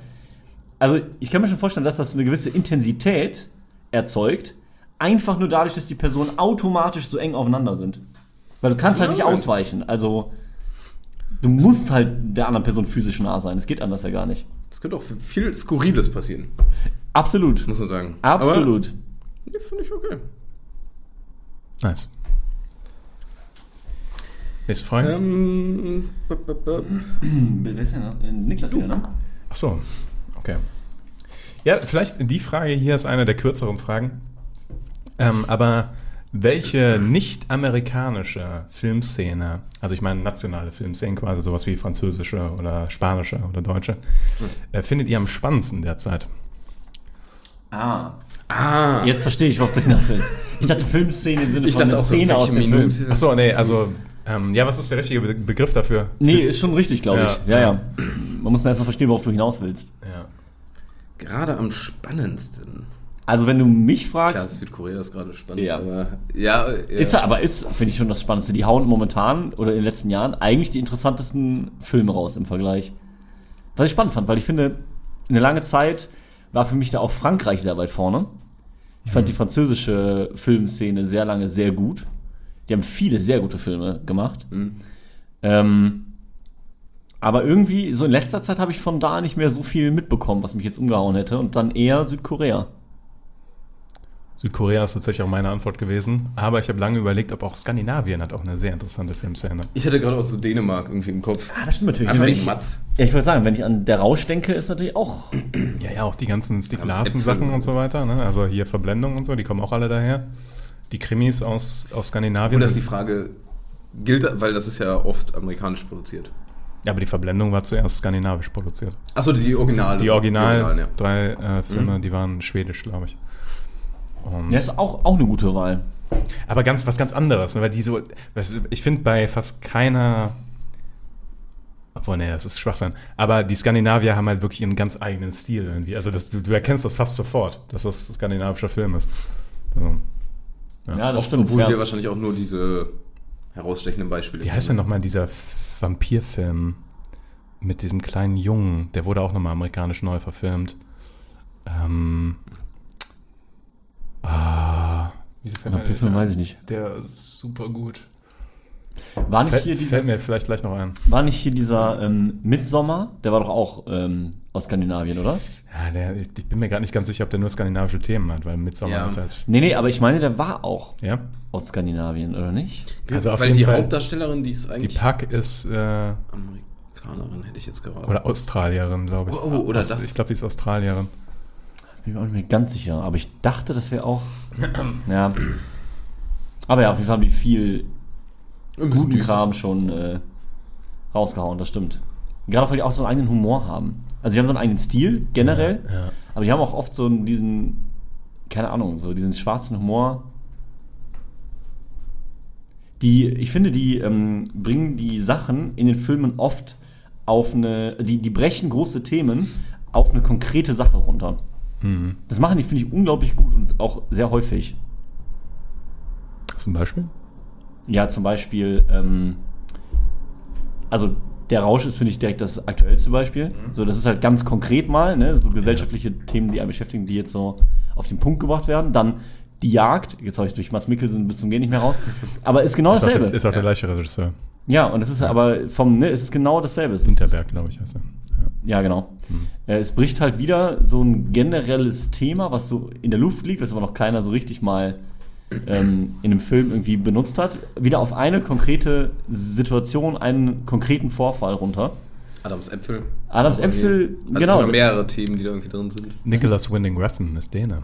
Also, ich kann mir schon vorstellen, dass das eine gewisse Intensität erzeugt, einfach nur dadurch, dass die Personen automatisch so eng aufeinander sind. Weil du kannst halt nicht Ja. ausweichen. Also, du musst halt der anderen Person physisch nah sein. Es geht anders ja gar nicht. Das könnte auch viel Skurriles passieren, Absolut. muss man sagen. Absolut. Aber, ja, finde ich okay. Nice. Nächste Frage. Ähm, b- b- b- Wer ist denn das? Niklas wieder, ne? Ach so, okay. Ja, vielleicht die Frage hier ist eine der kürzeren Fragen. Ähm, aber welche nicht-amerikanische Filmszene, also ich meine nationale Filmszenen, quasi sowas wie französische oder spanische oder deutsche, äh, findet ihr am spannendsten derzeit? Ah. Ah, Jetzt verstehe ich, worauf du hinaus willst. Ich dachte Filmszene im Sinne ich von dachte auch so, Szene aus dem Film. Minute. Ach so, nee, also, ähm, ja, was ist der richtige Be Begriff dafür? Nee, ist schon richtig, glaube ich. Ja. Ja, ja. Man muss dann erstmal verstehen, worauf du hinaus willst. Ja. Gerade am spannendsten. Also, wenn du mich Klar, fragst, Südkorea ist gerade spannend, Ja. aber ja, ja. ist er, aber ist, finde ich schon das Spannendste. Die hauen momentan oder in den letzten Jahren eigentlich die interessantesten Filme raus im Vergleich. Was ich spannend fand, weil ich finde, eine lange Zeit war für mich da auch Frankreich sehr weit vorne. Ich fand die französische Filmszene sehr lange sehr gut. Die haben viele sehr gute Filme gemacht. Ähm, aber irgendwie, so in letzter Zeit habe ich von da nicht mehr so viel mitbekommen, was mich jetzt umgehauen hätte. Und dann eher Südkorea. Südkorea ist tatsächlich auch meine Antwort gewesen. Aber ich habe lange überlegt, ob auch Skandinavien hat auch eine sehr interessante Filmszene. Ich hatte gerade auch so Dänemark irgendwie im Kopf. Ah, das stimmt natürlich. Einfach ich, Matz. ja, ich wollte sagen, wenn ich an der Rausch denke, ist natürlich auch. Ja, ja, auch die ganzen Stieg Ja, das Larsen-Sachen Äpfel. und so weiter. Ne? Also hier Verblendung und so, die kommen auch alle daher. Die Krimis aus, aus Skandinavien. Obwohl das die Frage gilt, weil das ist ja oft amerikanisch produziert. ja, aber die Verblendung war zuerst skandinavisch produziert. Achso, die Originale. Die Original, Originalen, ja. drei äh, Filme, die waren schwedisch, glaube ich. Und Ja, ist auch, auch eine gute Wahl. aber ganz was ganz anderes, ne? weil die so, ich finde bei fast keiner, obwohl nee, das ist Schwachsinn, aber die Skandinavier haben halt wirklich einen ganz eigenen Stil irgendwie. Also das, du, du erkennst das fast sofort, dass das ein skandinavischer Film ist. Also, Ja, das Oft, stimmt. obwohl ja. wir wahrscheinlich auch nur diese herausstechenden Beispiele wie heißt denn nochmal dieser Vampirfilm mit diesem kleinen Jungen? Der wurde auch nochmal amerikanisch neu verfilmt. Ähm, ah, wieso fällt mir Vampirfilm weiß ich nicht. Der ist super gut. War nicht, hier Fällt, dieser, fällt mir vielleicht gleich noch ein. war nicht hier dieser ähm, Midsommer? Der war doch auch ähm, aus Skandinavien, oder? Ja, der, ich ich bin mir gerade nicht ganz sicher, ob der nur skandinavische Themen hat, weil Midsommar Ja. ist halt. Nee, nee, aber ich meine, der war auch Ja. aus Skandinavien, oder nicht? Also auf weil jeden die Fall- Hauptdarstellerin, die ist Die eigentlich Pack ist, äh, Amerikanerin, hätte ich jetzt gerade. oder Australierin, glaube ich. Oh, oh, oder Aus- das. Ich glaube, die ist Australierin. Bin ich mir auch nicht mehr ganz sicher. Aber ich dachte, das wäre auch. ja. Aber ja, auf jeden Fall haben die viel guten düster. Kram schon äh, rausgehauen, das stimmt. Gerade weil die auch so einen eigenen Humor haben. Also die haben so einen eigenen Stil, generell. Ja. Aber die haben auch oft so diesen, keine Ahnung, so diesen schwarzen Humor. Die, ich finde, die ähm, bringen die Sachen in den Filmen oft auf eine, die, die brechen große Themen auf eine konkrete Sache runter. Mhm. Das machen die, finde ich, unglaublich gut und auch sehr häufig. Zum Beispiel? Ja, zum Beispiel, ähm, also der Rausch ist, finde ich, direkt das aktuellste Beispiel. So, das ist halt ganz konkret mal, ne, so gesellschaftliche Themen, die einen beschäftigen, die jetzt so auf den Punkt gebracht werden. Dann die Jagd, jetzt habe ich durch Mats Mikkelsen bis zum Gehen nicht mehr raus, aber ist genau Ist auch, dasselbe. der, ist auch der gleiche Regisseur. ja, und es ist aber vom, ne, es ist genau dasselbe. Es Winterberg, glaube ich, heißt er. Ja. Genau. Äh, es bricht halt wieder so ein generelles Thema, was so in der Luft liegt, was aber noch keiner so richtig mal ähm, in einem Film irgendwie benutzt hat, wieder auf eine konkrete Situation, einen konkreten Vorfall runter. Adams Äpfel. Adams Aber Äpfel, also genau, sogar das- mehrere Themen, die da irgendwie drin sind. Nicholas Winding Refn ist Däne.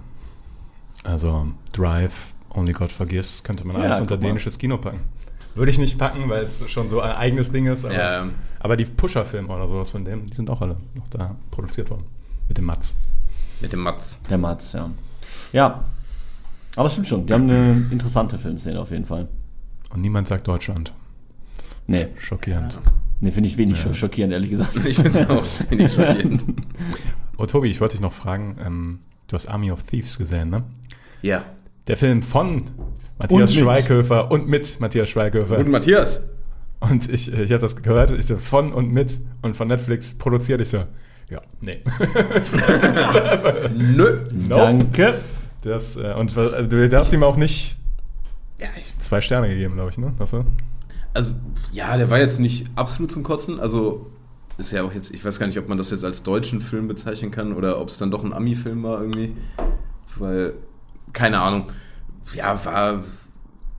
Also Drive, Only God Forgives, könnte man Ja, alles unter dänisches Kino packen. Würde ich nicht packen, weil es schon so ein eigenes Ding ist. Aber, Ja. aber die Pusher-Filme oder sowas von dem, die sind auch alle noch da produziert worden. Mit dem Matz. Mit dem Matz. Der Mats, ja. Ja. Aber es stimmt schon. Die haben eine interessante Filmszene auf jeden Fall. Und niemand sagt Deutschland. Nee, Schockierend. nee finde ich wenig schockierend, ehrlich gesagt. Ich finde es auch wenig schockierend. Oh, Tobi, ich wollte dich noch fragen, ähm, du hast Army of Thieves gesehen, ne? Ja. Der Film von Matthias Und. Schweighöfer und mit Matthias Schweighöfer. Und Matthias. Und ich, ich habe das gehört, ich so von und mit und von Netflix produziert. Ich so, ja, nee. Nö. Nope. Danke. Das, äh, und äh, du hast ihm auch nicht Ja, zwei Sterne gegeben, glaube ich, ne? Hast du? also, ja, der war jetzt nicht absolut zum Kotzen. Also, ist ja auch jetzt, ich weiß gar nicht, ob man das jetzt als deutschen Film bezeichnen kann oder ob es dann doch ein Ami-Film war irgendwie. Weil, keine Ahnung. Ja, war,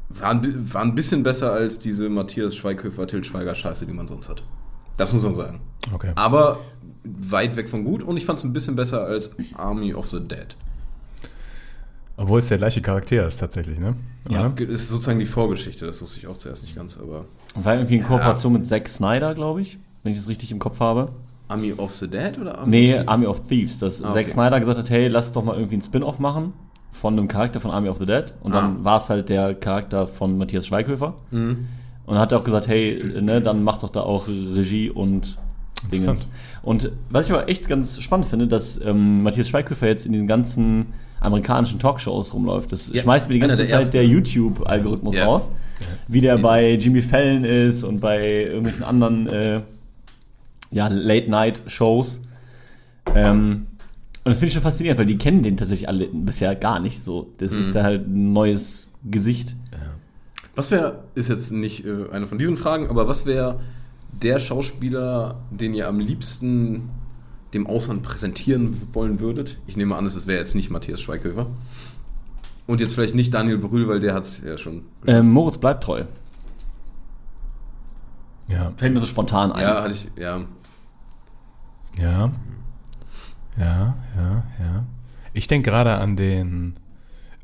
war, ein, war ein bisschen besser als diese Matthias Schweighöfer, Til Schweiger Scheiße, die man sonst hat. Das muss man sagen. Okay. Aber weit weg von gut und ich fand es ein bisschen besser als Army of the Dead. Obwohl es der gleiche Charakter ist tatsächlich, ne? Ja. Oder? Das ist sozusagen die Vorgeschichte, das wusste ich auch zuerst nicht ganz, aber War irgendwie in Kooperation mit Zack Snyder, glaube ich, wenn ich das richtig im Kopf habe. Army of the Dead oder Army Nee, of Thieves? Army of Thieves. Dass Ah, Zack okay. Snyder gesagt hat, hey, lass doch mal irgendwie einen Spin-off machen von einem Charakter von Army of the Dead. Und dann Ah. war es halt der Charakter von Matthias Schweighöfer. Mhm. Und dann hat er auch gesagt, hey, ne, dann mach doch da auch Regie und Dingens. Interessant. Und was ich aber echt ganz spannend finde, dass ähm, Matthias Schweighöfer jetzt in diesen ganzen amerikanischen Talkshows rumläuft. Das Ja, schmeißt mir die ganze der Zeit ersten. der YouTube-Algorithmus Ja. raus. Wie der bei Jimmy Fallon ist und bei irgendwelchen anderen äh, ja, Late-Night-Shows. Ähm, und das finde ich schon faszinierend, weil die kennen den tatsächlich alle bisher gar nicht so. Das Mhm. ist da halt ein neues Gesicht. Was wäre, ist jetzt nicht äh, eine von diesen Fragen, aber was wäre der Schauspieler, den ihr am liebsten dem Ausland präsentieren wollen würdet? Ich nehme an, es wäre jetzt nicht Matthias Schweighöfer. Und jetzt vielleicht nicht Daniel Brühl, weil der hat es ja schon geschafft. Ähm, Moritz bleibt treu. Ja. Fällt mir so spontan ein. ja, hatte ich, ja. Ja. Ja, ja, ja. Ich denke gerade an den,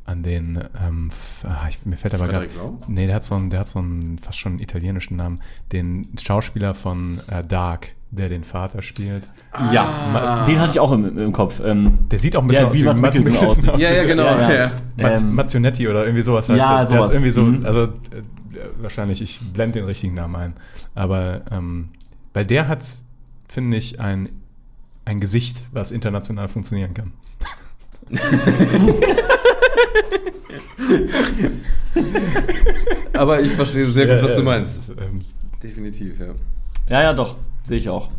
an den, ähm, ah, ich, mir fällt aber gerade, nee, der hat so einen, der hat so einen fast schon italienischen Namen, den Schauspieler von äh, Dark, der den Vater spielt. Ja, ma- den hatte ich auch im, im Kopf. Ähm, Der sieht auch ein bisschen Ja, aus wie Mats Mikkelsen Mikkelsen aussieht. Ja, ja, genau. Ja, ja. Ja, Maz Ähm, Mazzionetti oder irgendwie sowas heißt Ja, der. Der hat sowas. irgendwie so, Mhm. also äh, wahrscheinlich, ich blende den richtigen Namen ein. Aber ähm, weil der hat, finde ich, ein, ein Gesicht, was international funktionieren kann. Aber ich verstehe sehr gut, Ja, was ja, du meinst. Ähm, Definitiv, ja. ja, ja, doch. Sehe ich auch.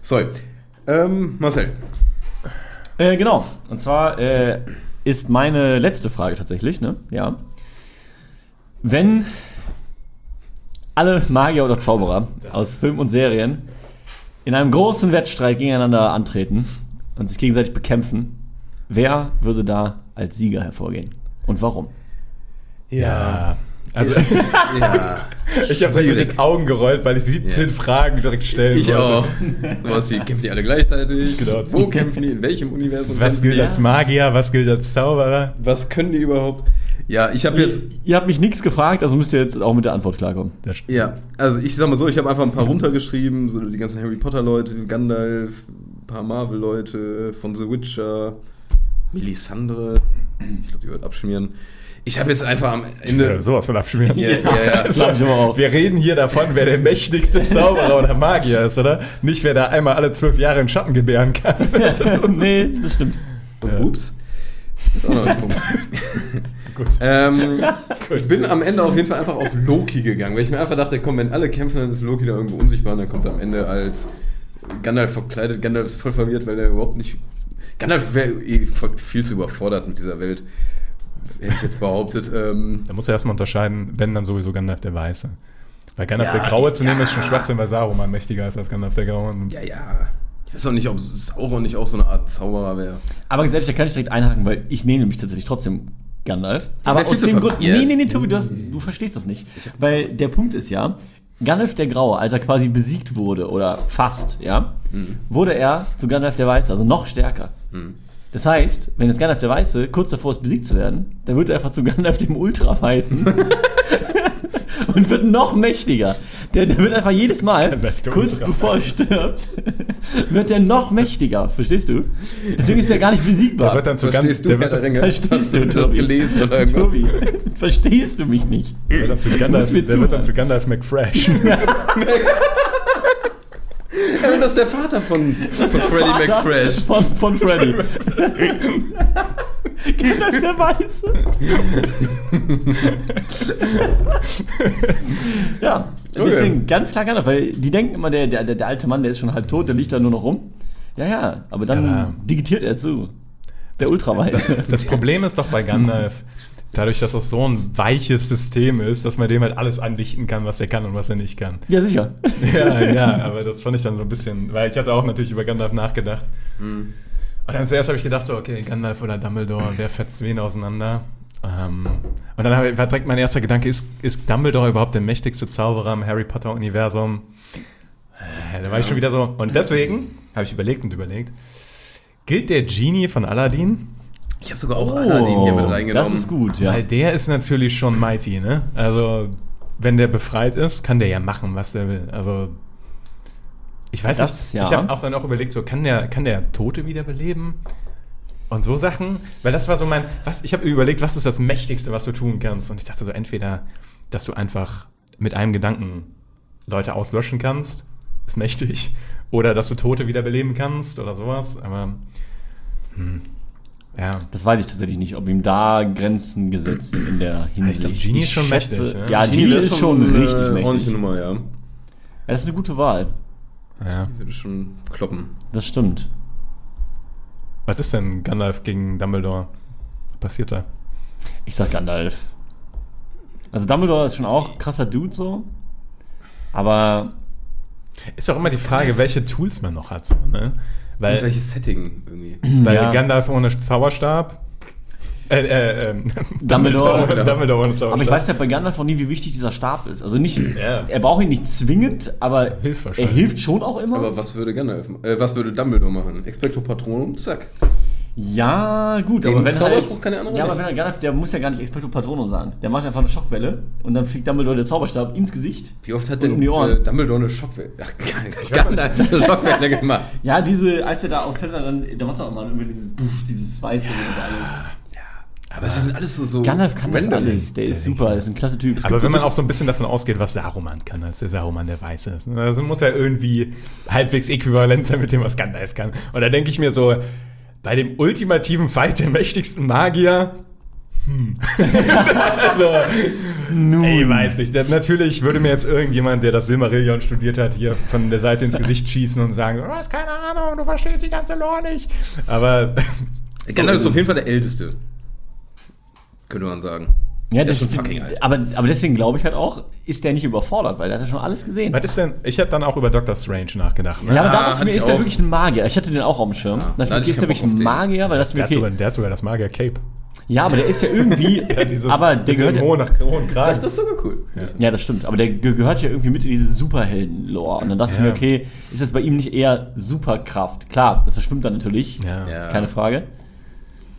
So, ähm, Marcel. Äh, genau. Und zwar äh, ist meine letzte Frage tatsächlich, ne? Ja. Wenn alle Magier oder Zauberer aus Film und Serien in einem großen Wettstreit gegeneinander antreten und sich gegenseitig bekämpfen, wer würde da als Sieger hervorgehen? Und warum? ja. Also, Ja, ich habe direkt mit den Augen gerollt, weil ich 17 Ja. Fragen direkt stellen ich wollte. auch. Sowas wie, kämpfen die alle gleichzeitig? Genau. Wo kämpfen die? In welchem Universum Was gilt die? als Magier, was gilt als Zauberer? Was können die überhaupt? Ja, ich habe jetzt... Ihr, ihr habt mich nichts gefragt, also müsst ihr jetzt auch mit der Antwort klarkommen. Das- Ja, also ich sag mal so, ich habe einfach ein paar runtergeschrieben, so die ganzen Harry Potter Leute, Gandalf, ein paar Marvel Leute von The Witcher, Melisandre, ich glaube, die wird abschmieren. Ich habe jetzt einfach am Ja, Ende sowas von abschmieren. Ja, ja, ja. Das hab ich aber auch. Wir reden hier davon, wer der mächtigste Zauberer oder Magier ist, oder? Nicht, wer da einmal alle zwölf Jahre in Schatten gebären kann. nee, das stimmt. und Ja. Boobs. Das ist auch noch ein Punkt. Gut. Ähm, ich bin am Ende auf jeden Fall einfach auf Loki gegangen, weil ich mir einfach dachte, komm, wenn alle kämpfen, dann ist Loki da irgendwo unsichtbar und dann kommt er am Ende als Gandalf verkleidet. Gandalf ist voll verwirrt, weil er überhaupt nicht. Gandalf wäre eh viel zu überfordert mit dieser Welt, hätte ich jetzt behauptet. Ähm, Da muss er erstmal unterscheiden, wenn dann sowieso Gandalf der Weiße. Weil Gandalf Ja, der Graue zu nehmen ja. ist schon Schwachsinn, weil Saruman mächtiger ist als Gandalf der Graue. ja, ja. Ich weiß auch nicht, ob Sauron nicht auch so eine Art Zauberer wäre. Aber ehrlich, da kann ich direkt einhaken, weil ich nehme nämlich tatsächlich trotzdem Gandalf. Aber aus dem Grund. Nee, nee, nee, Tobi, du, hast, du verstehst das nicht. Weil der Punkt ist ja, Gandalf der Graue, als er quasi besiegt wurde, oder fast, ja, wurde er zu Gandalf der Weiße, also noch stärker. Das heißt, wenn jetzt Gandalf der Weiße kurz davor ist, besiegt zu werden, dann wird er einfach zu Gandalf dem Ultraweißen und wird noch mächtiger. Der, der wird einfach jedes Mal, kurz bevor er stirbt, wird er noch mächtiger. Verstehst du? Deswegen ist er gar nicht besiegbar. Der wird dann zu Verstehst Gan- du, der wird, Ringe? Verstehst Hast du, du das Tobi? gelesen oder irgendwas? Tobi, verstehst du mich nicht? der wird dann zu Gandalf, der wird dann zu Gandalf McFresh. Ja, und das ist der Vater von, von Freddie Vater McFresh. Von, von Freddy. Gandalf der Weiße. ja, deswegen ganz klar Gandalf, weil die denken immer, der, der, der alte Mann, der ist schon halb tot, der liegt da nur noch rum. Ja, ja, aber dann Aber- digitiert er zu. Der Ultraweiße. Das Problem ist doch bei Gandalf, dadurch, dass das so ein weiches System ist, dass man dem halt alles andichten kann, was er kann und was er nicht kann. Ja, sicher. Ja, ja, aber das fand ich dann so ein bisschen, weil ich hatte auch natürlich über Gandalf nachgedacht. Und dann zuerst habe ich gedacht, so, okay, Gandalf oder Dumbledore, wer fetzt wen auseinander? Ähm, und dann hab- war direkt mein erster Gedanke, ist, ist Dumbledore überhaupt der mächtigste Zauberer im Harry Potter-Universum? Äh, Da war ich schon wieder so. Und deswegen habe ich überlegt und überlegt, gilt der Genie von Aladdin? Ich habe sogar auch Aladdin hier mit reingenommen. Oh, Das ist gut, ja. Weil der ist natürlich schon mighty, ne? Also, wenn der befreit ist, kann der ja machen, was der will. Also, ich weiß Das, nicht. ja. Ich habe auch dann auch überlegt, so kann der, kann der Tote wiederbeleben? Und so Sachen, weil das war so mein, was, ich habe überlegt, was ist das Mächtigste, was du tun kannst? Und ich dachte so, entweder, dass du einfach mit einem Gedanken Leute auslöschen kannst, ist mächtig, oder dass du Tote wiederbeleben kannst oder sowas, aber, hm, ja. Das weiß ich tatsächlich nicht, ob ihm da Grenzen gesetzt sind in der Hinsicht. glaub, Genie ist schon schätze- mächtig, ne? Ja, Genie, wäre ist schon eine richtig mächtig. Ordentliche Nummer, ja. Das ist eine gute Wahl. ja. Ich würde schon kloppen. Das stimmt. Was ist denn Gandalf gegen Dumbledore? Was passiert da? Ich sag Gandalf. Also Dumbledore ist schon auch ein krasser Dude so. Aber Ist auch immer die Frage, welche Tools man noch hat. So, ne? Weil, Und welches Setting irgendwie. weil Ja. Gandalf ohne Zauberstab. Äh, äh, ähm, Dumbledore. Dumbledore, Dumbledore ohne Zauberstab. Aber ich weiß ja bei Gandalf auch nie, wie wichtig dieser Stab ist. Also nicht, Ja. er braucht ihn nicht zwingend, aber Hilft er hilft schon auch immer. Aber was würde Gandalf, äh, was würde Dumbledore machen? Expecto Patronum, zack. Ja, gut, Den aber wenn Zauberspruch halt, kann der andere Ja, aber wenn er Gandalf, der muss ja gar nicht Expecto Patronum sagen. Der macht einfach eine Schockwelle und dann fliegt Dumbledore der Zauberstab ins Gesicht. Wie oft hat Und denn um die Ohren. äh, Dumbledore eine Schockwelle? Ach, Gandalf hat eine Schockwelle gemacht. Ja, diese, als er da ausfällt, dann, da macht er auch mal irgendwie dieses, Buff, dieses Weiße und das alles. Aber es ist alles so, so Gandalf kann das alles. Der ist super, der ist ein klasse Typ. aber wenn man auch so ein bisschen davon ausgeht, was Saruman kann, als der Saruman der Weiße ist. ne? Also muss er irgendwie halbwegs äquivalent sein mit dem, was Gandalf kann. Und da denke ich mir so, bei dem ultimativen Fight der mächtigsten Magier. Hm. so, ey, weiß nicht. Das- Natürlich würde mir jetzt irgendjemand, der das Silmarillion studiert hat, hier von der Seite ins Gesicht schießen und sagen, du hast keine Ahnung, du verstehst die ganze Lore nicht. Aber Gandalf ist auf jeden Fall der Älteste. Könnte man sagen. Ja, Der das ist schon fucking alt. Aber, aber deswegen glaube ich halt auch, ist der nicht überfordert, weil er hat ja schon alles gesehen. was ist denn, ich habe dann auch über Doctor Strange nachgedacht. Ne? Ja, aber da Ah, dachte ich mir, ich ist der wirklich ein Magier? Ich hatte den auch auf dem Schirm. Da da ich, ich ist der wirklich ein. Magier? Weil da dachte Der, ich hat mir, sogar, okay, der hat sogar das Magier-Cape. ja, aber der ist ja irgendwie, Dieses aber der gehört ja, hohen, nach hohen Kragen. Das, das ist sogar cool. ja, das stimmt, aber der ge- gehört ja irgendwie mit in diese Superhelden-Lore. Und dann dachte ich Ja. mir, okay, ist das bei ihm nicht eher Superkraft? Klar, das verschwimmt dann natürlich, ja. Ja. keine Frage.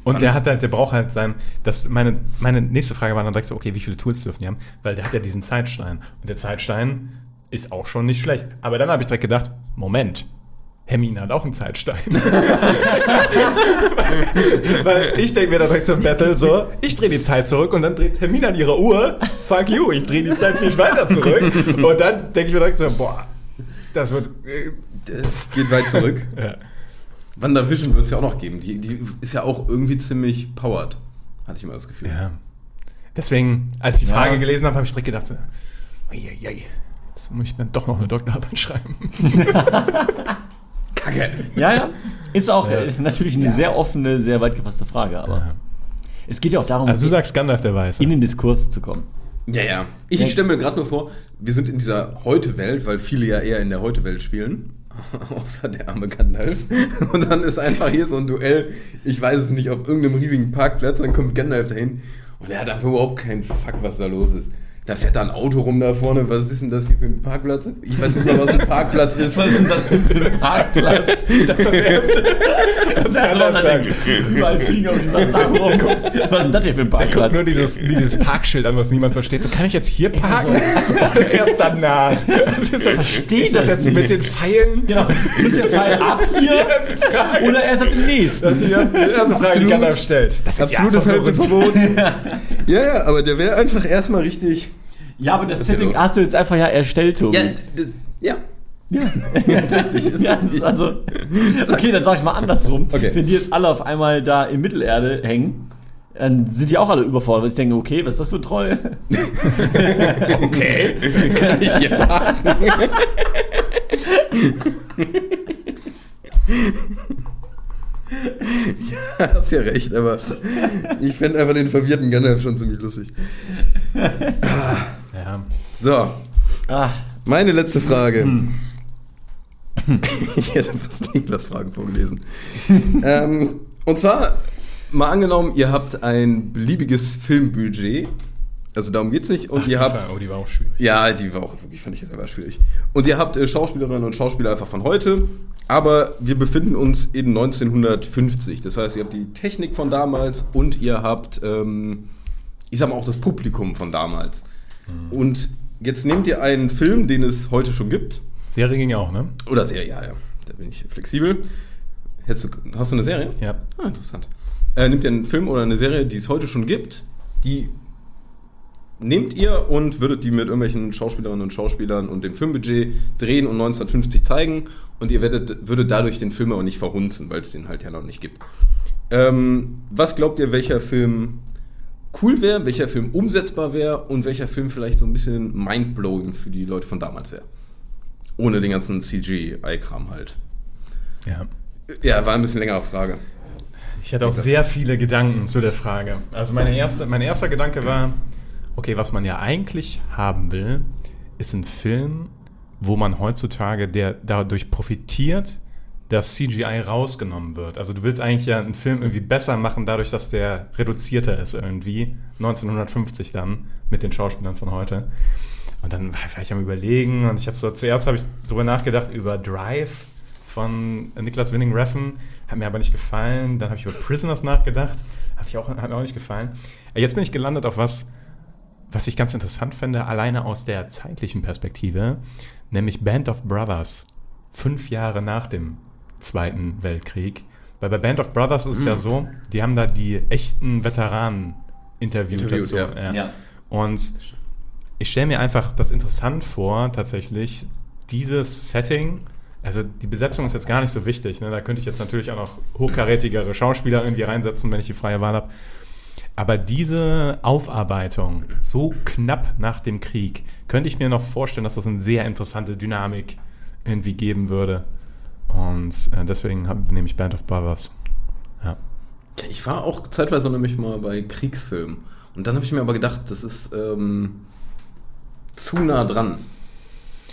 Und der hat halt, der braucht halt sein, das, meine, meine nächste Frage war dann direkt so, okay, wie viele Tools dürfen die haben? Weil der hat ja diesen Zeitstein. Und der Zeitstein ist auch schon nicht schlecht. Aber dann habe ich direkt gedacht, Moment, Hermine hat auch einen Zeitstein. Weil ich denke mir da direkt zum Battle so, ich drehe die Zeit zurück und dann dreht Hermine an ihre Uhr, fuck you, ich drehe die Zeit viel weiter zurück. Und dann denke ich mir direkt so, boah, das wird, äh, Das geht weit zurück. ja. WandaVision wird es ja auch noch geben. Die, die ist ja auch irgendwie ziemlich powered. Hatte ich immer das Gefühl. Ja. Deswegen, als ich die Ja. Frage gelesen habe, habe ich direkt gedacht, so, uiuiui, jetzt muss ich dann doch noch eine Doktorarbeit schreiben. Kacke. Ja, ja, ist auch Ja. äh, natürlich eine sehr offene, sehr weit gefasste Frage, aber Ja. es geht ja auch darum, Also du sagst Gandalf der Weiße. in den Diskurs zu kommen. Ja, ja. Ich, ich stelle mir gerade nur vor, wir sind in dieser Heute-Welt, weil viele ja eher in der Heute-Welt spielen. Außer der arme Gandalf. Und dann ist einfach hier so ein Duell, ich weiß es nicht, auf irgendeinem riesigen Parkplatz. Dann kommt Gandalf dahin und er hat einfach überhaupt keinen Fuck, was da los ist. Da fährt da ein Auto rum da vorne. Was ist denn das hier für ein Parkplatz? Ich weiß nicht mal, was ein Parkplatz ist. Was ist denn das für ein Parkplatz? Das ist das Erste. Das ist kann er sagen. Überall fliegen auf dieser Sache rum. Was ist denn das hier für ein Parkplatz? nur dieses, dieses Parkschild an, was niemand versteht. So, kann ich jetzt hier parken? Oder erst danach? Was ist das? verstehe ist das das jetzt nicht. mit den Pfeilen? Genau. Ist der Pfeil ab hier? Das ist Frage. Oder erst ab dem nächsten? Das ist die erste, die erste Frage, die Absolut. Gandalf stellt. Das Absolutes Halteverbot. ja, ja, aber der wäre einfach erstmal richtig. Ja, aber das, ja Setting hast du jetzt einfach ja erstellt, Tobi. das, ja. Ja, ist richtig, ist ja, das richtig. also, okay, dann sag ich mal andersrum. Okay. Wenn die jetzt alle auf einmal da in Mittelerde hängen, dann sind die auch alle überfordert. Ich denke, okay, was ist das für ein Troll? Okay. Kann ich hier parken? Ja, hast ja recht, aber ich fände einfach den verwirrten Gandalf schon ziemlich lustig. Ja. So, Ah, meine letzte Frage. ich hätte fast Niklas Fragen vorgelesen. ähm, und zwar, mal angenommen, ihr habt ein beliebiges Filmbudget. Also darum geht's nicht. Und Ach, ihr habt. Frage, oh, die war auch schwierig. Ja, die war auch wirklich, fand ich jetzt selber schwierig. Und ihr habt äh, Schauspielerinnen und Schauspieler einfach von heute, aber wir befinden uns in 1950. Das heißt, ihr habt die Technik von damals und ihr habt, ähm, ich sag mal, auch das Publikum von damals. Und jetzt nehmt ihr einen Film, den es heute schon gibt. Serie ging ja auch, ne? Oder Serie, ja, ja. Da bin ich flexibel. Hättest du, hast du eine Serie? Ja. Ah, interessant. Äh, nehmt ihr einen Film oder eine Serie, die es heute schon gibt, die nehmt ihr und würdet die mit irgendwelchen Schauspielerinnen und Schauspielern und dem Filmbudget drehen und 1950 zeigen und ihr werdet, würdet dadurch den Film aber nicht verhunzen, weil es den halt ja noch nicht gibt. Ähm, was glaubt ihr, welcher Film cool wäre, welcher Film umsetzbar wäre und welcher Film vielleicht so ein bisschen mindblowing für die Leute von damals wäre? Ohne den ganzen CGI-Kram halt. Ja. Ja, war ein bisschen längere Frage. Ich hatte auch sehr viele Gedanken zu der Frage. Also meine erste, mein erster Gedanke war, okay, was man ja eigentlich haben will, ist ein Film, wo man heutzutage, der dadurch profitiert, dass CGI rausgenommen wird. Also du willst eigentlich ja einen Film irgendwie besser machen, dadurch, dass der reduzierter ist irgendwie. 1950 dann mit den Schauspielern von heute. Und dann war ich am überlegen und ich habe so, zuerst habe ich darüber nachgedacht über Drive von Niklas Winning Reffen, hat mir aber nicht gefallen. Dann habe ich über Prisoners nachgedacht, habe ich auch, hat mir auch nicht gefallen. Jetzt bin ich gelandet auf was, was ich ganz interessant finde, alleine aus der zeitlichen Perspektive, nämlich Band of Brothers, fünf Jahre nach dem Zweiten Weltkrieg. Weil bei Band of Brothers ist es ja so, die haben da die echten Veteranen interviewt, Interviewt, dazu. ja. Ja. Und ich stelle mir einfach das interessant vor, tatsächlich, dieses Setting, also die Besetzung ist jetzt gar nicht so wichtig, ne? da könnte ich jetzt natürlich auch noch hochkarätigere Schauspieler irgendwie reinsetzen, wenn ich die freie Wahl habe. Aber diese Aufarbeitung, so knapp nach dem Krieg, könnte ich mir noch vorstellen, dass das eine sehr interessante Dynamik irgendwie geben würde. Und äh, deswegen nehme ich Band of Brothers. Ja. Ich war auch zeitweise nämlich mal bei Kriegsfilmen. Und dann habe ich mir aber gedacht, das ist ähm, zu nah dran.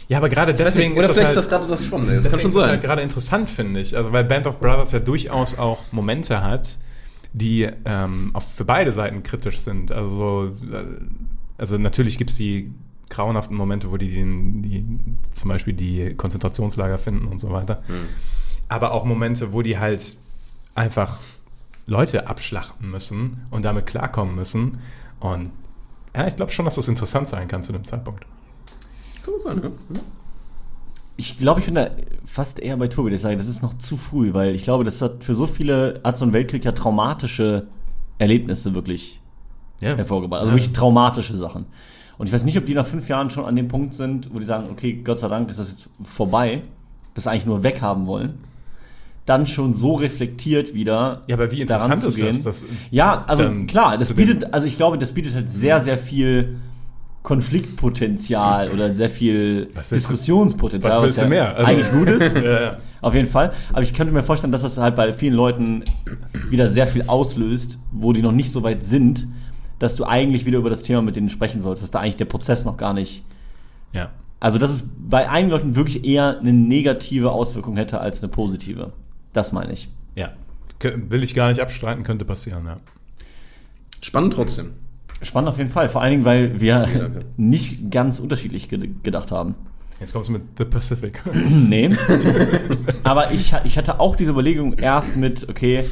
Ja, aber gerade deswegen nicht, oder ist das halt, ist das gerade das Spannende. Das kann schon ist sein. halt gerade interessant, finde ich. Also, weil Band of Brothers ja durchaus auch Momente hat, die ähm, auf, für beide Seiten kritisch sind. Also, so, äh, also natürlich gibt es die grauenhaften Momente, wo die, den, die zum Beispiel die Konzentrationslager finden und so weiter. Hm. Aber auch Momente, wo die halt einfach Leute abschlachten müssen und damit klarkommen müssen. Und ja, ich glaube schon, dass das interessant sein kann zu dem Zeitpunkt. Kann man sein, ja. Ich glaube, ich bin da fast eher bei Tobi, ich sage, das ist noch zu früh, weil ich glaube, das hat für so viele, hat so ein Weltkrieg ja traumatische Erlebnisse wirklich Ja. hervorgebracht. Also Ja. wirklich traumatische Sachen. Und ich weiß nicht, ob die nach fünf Jahren schon an dem Punkt sind, wo die sagen, okay, Gott sei Dank ist das jetzt vorbei, das eigentlich nur weghaben wollen. Dann schon so reflektiert wieder. Ja, aber wie interessant ist das? Ja, also klar, das bietet, also ich glaube, das bietet halt sehr, sehr viel Konfliktpotenzial oder sehr viel Was Diskussionspotenzial. was willst ja du mehr? Also- eigentlich gut ist. Ja, ja. Auf jeden Fall. Aber ich könnte mir vorstellen, dass das halt bei vielen Leuten wieder sehr viel auslöst, wo die noch nicht so weit sind, dass du eigentlich wieder über das Thema mit denen sprechen solltest, dass da eigentlich der Prozess noch gar nicht. ja. Also, dass es bei einigen Leuten wirklich eher eine negative Auswirkung hätte als eine positive. Das meine ich. Ja. Will ich gar nicht abstreiten, könnte passieren, ja. Spannend trotzdem. Spannend auf jeden Fall. Vor allen Dingen, weil wir danke. nicht ganz unterschiedlich ge gedacht haben. Jetzt kommst du mit The Pacific. Nee. Aber ich, ich hatte auch diese Überlegung erst mit, okay,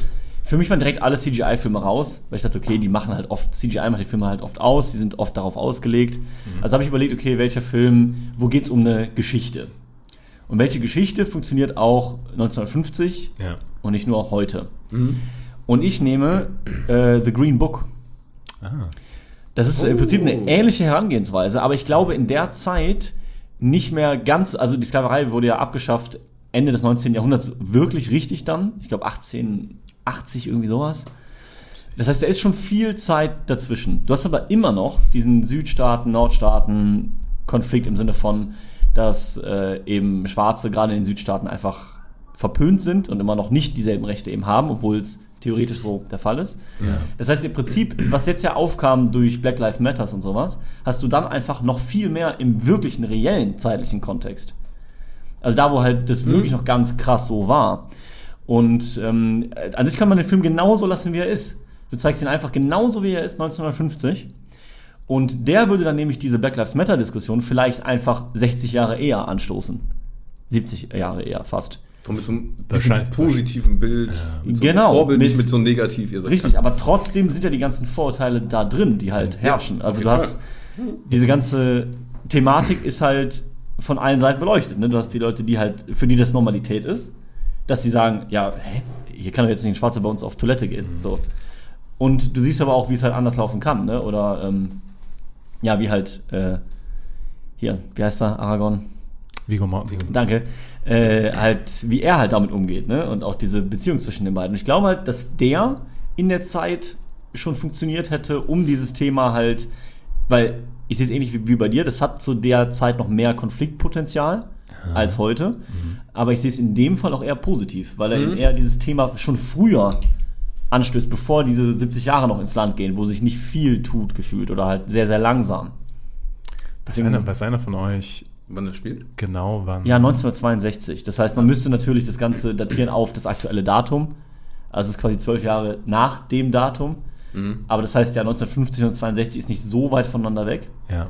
für mich waren direkt alle CGI-Filme raus, weil ich dachte, okay, die machen halt oft, CGI macht die Filme halt oft aus, die sind oft darauf ausgelegt. Also habe ich überlegt, okay, welcher Film, wo geht es um eine Geschichte? Und welche Geschichte funktioniert auch 1950 ja. und nicht nur heute? Und ich nehme äh, The Green Book. Ah. Das ist im Prinzip eine ähnliche Herangehensweise, aber ich glaube in der Zeit nicht mehr ganz, also die Sklaverei wurde ja abgeschafft Ende des 19. Jahrhunderts wirklich richtig dann. Ich glaube 1880 irgendwie sowas. Das heißt, da ist schon viel Zeit dazwischen. Du hast aber immer noch diesen Südstaaten, Nordstaaten Konflikt im Sinne von, dass äh, eben Schwarze gerade in den Südstaaten einfach verpönt sind und immer noch nicht dieselben Rechte eben haben, obwohl es theoretisch so der Fall ist. Das heißt, im Prinzip, was jetzt ja aufkam durch Black Lives Matters und sowas, hast du dann einfach noch viel mehr im wirklichen, reellen zeitlichen Kontext. Also da, wo halt das wirklich noch ganz krass so war. Und ähm, an sich kann man den Film genauso lassen, wie er ist. Du zeigst ihn einfach genauso, wie er ist, 1950. Und der würde dann nämlich diese Black Lives Matter Diskussion vielleicht einfach 60 Jahre eher anstoßen. 70 Jahre eher fast. So mit so einem positiven Bild. Mit so einem Genau, Vorbild, nicht mit- mit so einem Negativ. Ihr seid Richtig, aber trotzdem sind ja die ganzen Vorurteile da drin, die halt Ja, herrschen. auf Also du hast diese ganze Thematik ist halt von allen Seiten beleuchtet. Ne? Du hast die Leute, die halt, für die das Normalität ist, dass sie sagen, ja, hä, hier kann doch jetzt nicht ein Schwarzer bei uns auf Toilette gehen. So. Und du siehst aber auch, wie es halt anders laufen kann, ne? Oder ähm, ja, wie halt äh, hier, wie heißt er, Aragon? Vigo Mortensen. Danke. Äh, halt, wie er halt damit umgeht, ne? Und auch diese Beziehung zwischen den beiden. Und ich glaube halt, dass der in der Zeit schon funktioniert hätte, um dieses Thema halt, weil ich sehe es ähnlich wie, wie bei dir, das hat zu der Zeit noch mehr Konfliktpotenzial als heute. Aber ich sehe es in dem Fall auch eher positiv, weil er eben eher dieses Thema schon früher anstößt, bevor diese 70 Jahre noch ins Land gehen, wo sich nicht viel tut gefühlt oder halt sehr, sehr langsam. Weiß einer, weiß einer von euch Wann das spielt? genau wann? Ja, 1962. Das heißt, man müsste natürlich das Ganze datieren auf das aktuelle Datum. Also es ist quasi zwölf Jahre nach dem Datum. Aber das heißt ja, 1950 und 62 ist nicht so weit voneinander weg. Ja.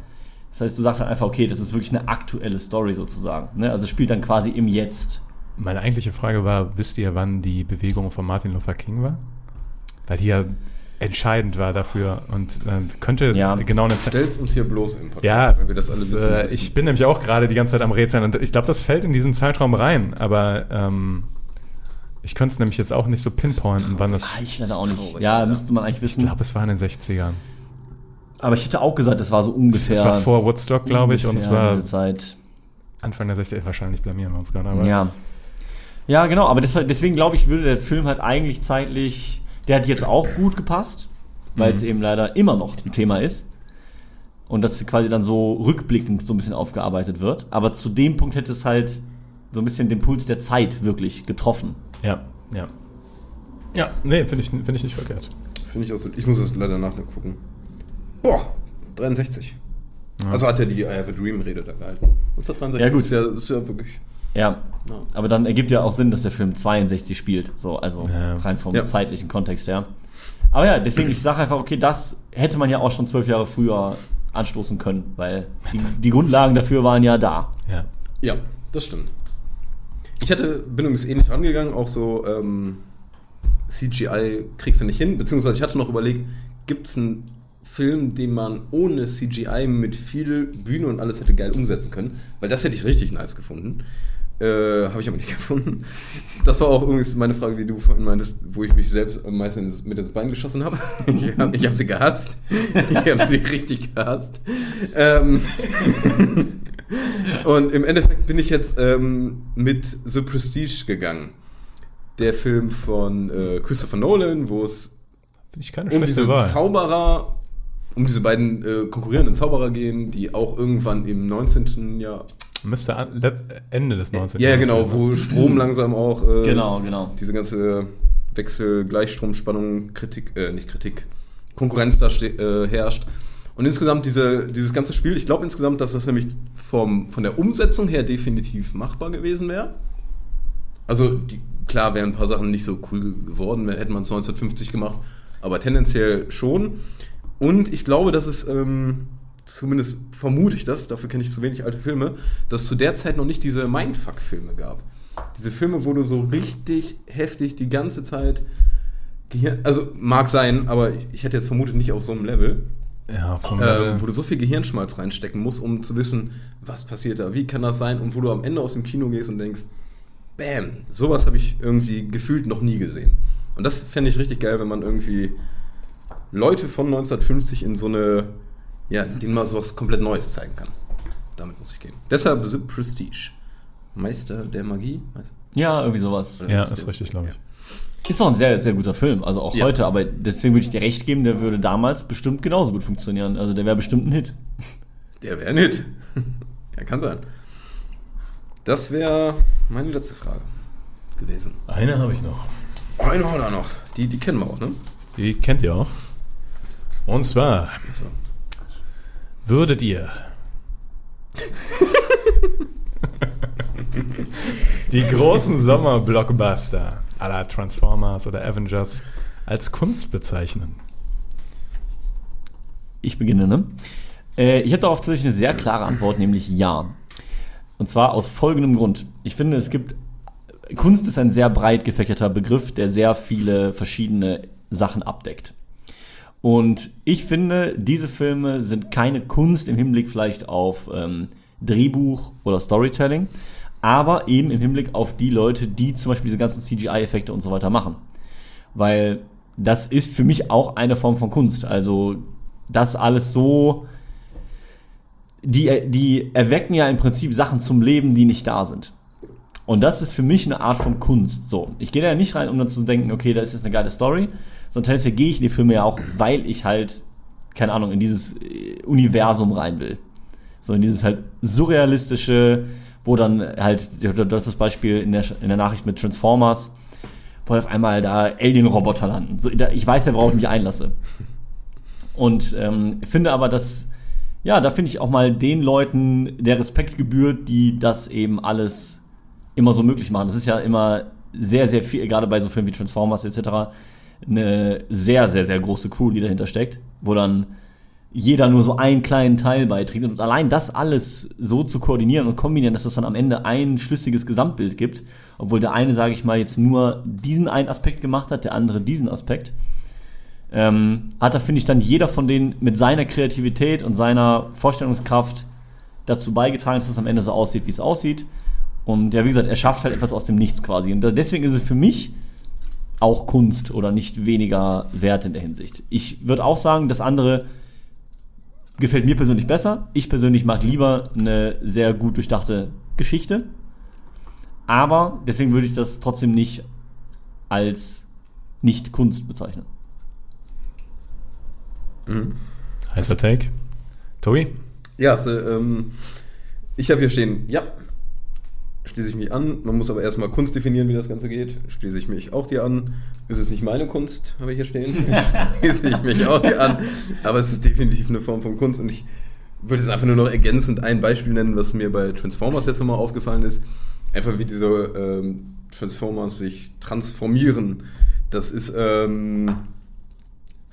Das heißt, du sagst dann einfach, okay, das ist wirklich eine aktuelle Story sozusagen. Ne? Also es spielt dann quasi im Jetzt. Meine eigentliche Frage war, wisst ihr, wann die Bewegung von Martin Luther King war? Weil die ja entscheidend war dafür und äh, könnte Ja. genau eine Zeit. Stellt uns hier bloß im Podcast, Ja, weil wir das alle das, wissen. äh, ich bin nämlich auch gerade die ganze Zeit am Rätseln und ich glaube, das fällt in diesen Zeitraum rein, aber ähm, ich könnte es nämlich jetzt auch nicht so pinpointen, wann das. Ah, ich leider auch Das nicht. traurig, ja, Alter. müsste man eigentlich Ich wissen. glaube, es war in den 60ern. Aber ich hätte auch gesagt, das war so ungefähr. Es war vor Woodstock, glaube ich, und es war diese Zeit. Anfang der 60er. Wahrscheinlich blamieren wir uns gerade, aber Ja. Ja, genau, aber deshalb, deswegen glaube ich, würde der Film halt eigentlich zeitlich, der hat jetzt auch gut gepasst, weil es eben leider immer noch ein Thema ist. Und das quasi dann so rückblickend so ein bisschen aufgearbeitet wird. Aber zu dem Punkt hätte es halt so ein bisschen den Puls der Zeit wirklich getroffen. ja, ja. Ja, nee, finde ich, find ich nicht verkehrt. Finde ich auch so. Ich muss es leider nachgucken. Boah, 63. Also hat er die I Have a Dream Rede da gehalten. 1963 Ja, gut. Ist, ja, ist ja wirklich. Ja. Aber dann ergibt ja auch Sinn, dass der Film 62 spielt. So, also Ja. rein vom Ja. zeitlichen Kontext her. Aber ja, deswegen, ich sage einfach, okay, das hätte man ja auch schon zwölf Jahre früher anstoßen können, weil die, die Grundlagen dafür waren ja da. Ja. Ja, das stimmt. Ich hatte, bin übrigens ähnlich rangegangen, auch so ähm, CGI kriegst du nicht hin, beziehungsweise ich hatte noch überlegt, gibt es einen Film, den man ohne CGI mit viel Bühne und alles hätte geil umsetzen können, weil das hätte ich richtig nice gefunden. Äh, Habe ich aber nicht gefunden. Das war auch übrigens meine Frage, wie du vorhin meintest, wo ich mich selbst am meisten ins, mit ins Bein geschossen habe. Ich habe hab sie gehasst. Ich habe sie richtig gehasst. Ähm, und im Endeffekt bin ich jetzt ähm, mit The Prestige gegangen. Der Film von äh, Christopher Nolan, wo es um diese Wahl. Zauberer, um diese beiden äh, konkurrierenden Zauberer gehen, die auch irgendwann im 19. Jahr. Müsste Ende des 19. Ja, genau, Jahrhunderts wo Strom langsam auch. Äh, Genau, genau. Diese ganze Wechsel, Gleichstromspannung, Kritik, äh, nicht Kritik, Konkurrenz da äh, herrscht. Und insgesamt diese, dieses ganze Spiel, ich glaube insgesamt, dass das nämlich vom, von der Umsetzung her definitiv machbar gewesen wäre. Also die, klar wären ein paar Sachen nicht so cool geworden, hätte man es 1950 gemacht, aber tendenziell schon. Und ich glaube, dass es, ähm, zumindest vermute ich das, dafür kenne ich zu wenig alte Filme, dass zu der Zeit noch nicht diese Mindfuck-Filme gab. Diese Filme, wo du so richtig heftig die ganze Zeit Gehirn, also mag sein, aber ich hätte jetzt vermutet nicht auf so einem Level, Ja, auf so einem ähm, Level. wo du so viel Gehirnschmalz reinstecken musst, um zu wissen, was passiert da, wie kann das sein und wo du am Ende aus dem Kino gehst und denkst, bam, sowas habe ich irgendwie gefühlt noch nie gesehen. Und das fände ich richtig geil, wenn man irgendwie Leute von 1950 in so eine, ja, denen mal sowas komplett Neues zeigen kann. Damit muss ich gehen. Deshalb The Prestige. Meister der Magie? Meister- Ja, irgendwie sowas. Ja, Meister- ist richtig, glaube ich. Ist auch ein sehr, sehr guter Film, also auch Ja. heute, aber deswegen würde ich dir recht geben, der würde damals bestimmt genauso gut funktionieren. Also der wäre bestimmt ein Hit. Der wäre ein Hit. ja, kann sein. Das wäre meine letzte Frage gewesen. Eine habe ich noch. Eine wir noch. Die, die kennen wir auch, ne? Die kennt ihr auch. Und zwar Also, würdet ihr die großen Sommer-Blockbuster aller Transformers oder Avengers als Kunst bezeichnen? Ich beginne, ne? Äh, ich habe darauf tatsächlich eine sehr klare Antwort, nämlich ja. Und zwar aus folgendem Grund. Ich finde, es gibt. Kunst ist ein sehr breit gefächerter Begriff, der sehr viele verschiedene Sachen abdeckt. Und ich finde, diese Filme sind keine Kunst im Hinblick vielleicht auf ähm, Drehbuch oder Storytelling, aber eben im Hinblick auf die Leute, die zum Beispiel diese ganzen CGI-Effekte und so weiter machen. Weil das ist für mich auch eine Form von Kunst. Also das alles so, die, die erwecken ja im Prinzip Sachen zum Leben, die nicht da sind. Und das ist für mich eine Art von Kunst. So, ich gehe da nicht rein, um dann zu denken, okay, das ist jetzt eine geile Story, sondern tendenziell gehe ich in die Filme ja auch, weil ich halt, keine Ahnung, in dieses äh, Universum rein will. So in dieses halt surrealistische, wo dann halt, das ist das Beispiel in der, in der Nachricht mit Transformers, wo auf einmal da Alien-Roboter landen. So, ich weiß ja, worauf ich mich einlasse. Und ähm, finde aber, dass, ja, da finde ich auch mal den Leuten der Respekt gebührt, die das eben alles immer so möglich machen. Das ist ja immer sehr, sehr viel, gerade bei so Filmen wie Transformers etc., eine sehr, sehr, sehr große Crew, die dahinter steckt, wo dann jeder nur so einen kleinen Teil beiträgt. Und allein das alles so zu koordinieren und kombinieren, dass es dann am Ende ein schlüssiges Gesamtbild gibt, obwohl der eine, sage ich mal, jetzt nur diesen einen Aspekt gemacht hat, der andere diesen Aspekt, ähm, hat da, finde ich, dann jeder von denen mit seiner Kreativität und seiner Vorstellungskraft dazu beigetragen, dass es am Ende so aussieht, wie es aussieht. Und ja, wie gesagt, er schafft halt etwas aus dem Nichts quasi. Und deswegen ist es für mich auch Kunst oder nicht weniger wert in der Hinsicht. Ich würde auch sagen, das andere gefällt mir persönlich besser. Ich persönlich mag lieber eine sehr gut durchdachte Geschichte. Aber deswegen würde ich das trotzdem nicht als nicht Kunst bezeichnen. Heißer Take. Tobi? Ja, also, ähm, ich habe hier stehen, ja, schließe ich mich an. Man muss aber erstmal Kunst definieren, wie das Ganze geht. Schließe ich mich auch dir an. Ist es nicht meine Kunst, habe ich hier stehen. Schließe ich mich auch dir an. Aber es ist definitiv eine Form von Kunst und ich würde jetzt einfach nur noch ergänzend ein Beispiel nennen, was mir bei Transformers jetzt nochmal aufgefallen ist. Einfach wie diese ähm, Transformers sich transformieren. Das ist, ähm,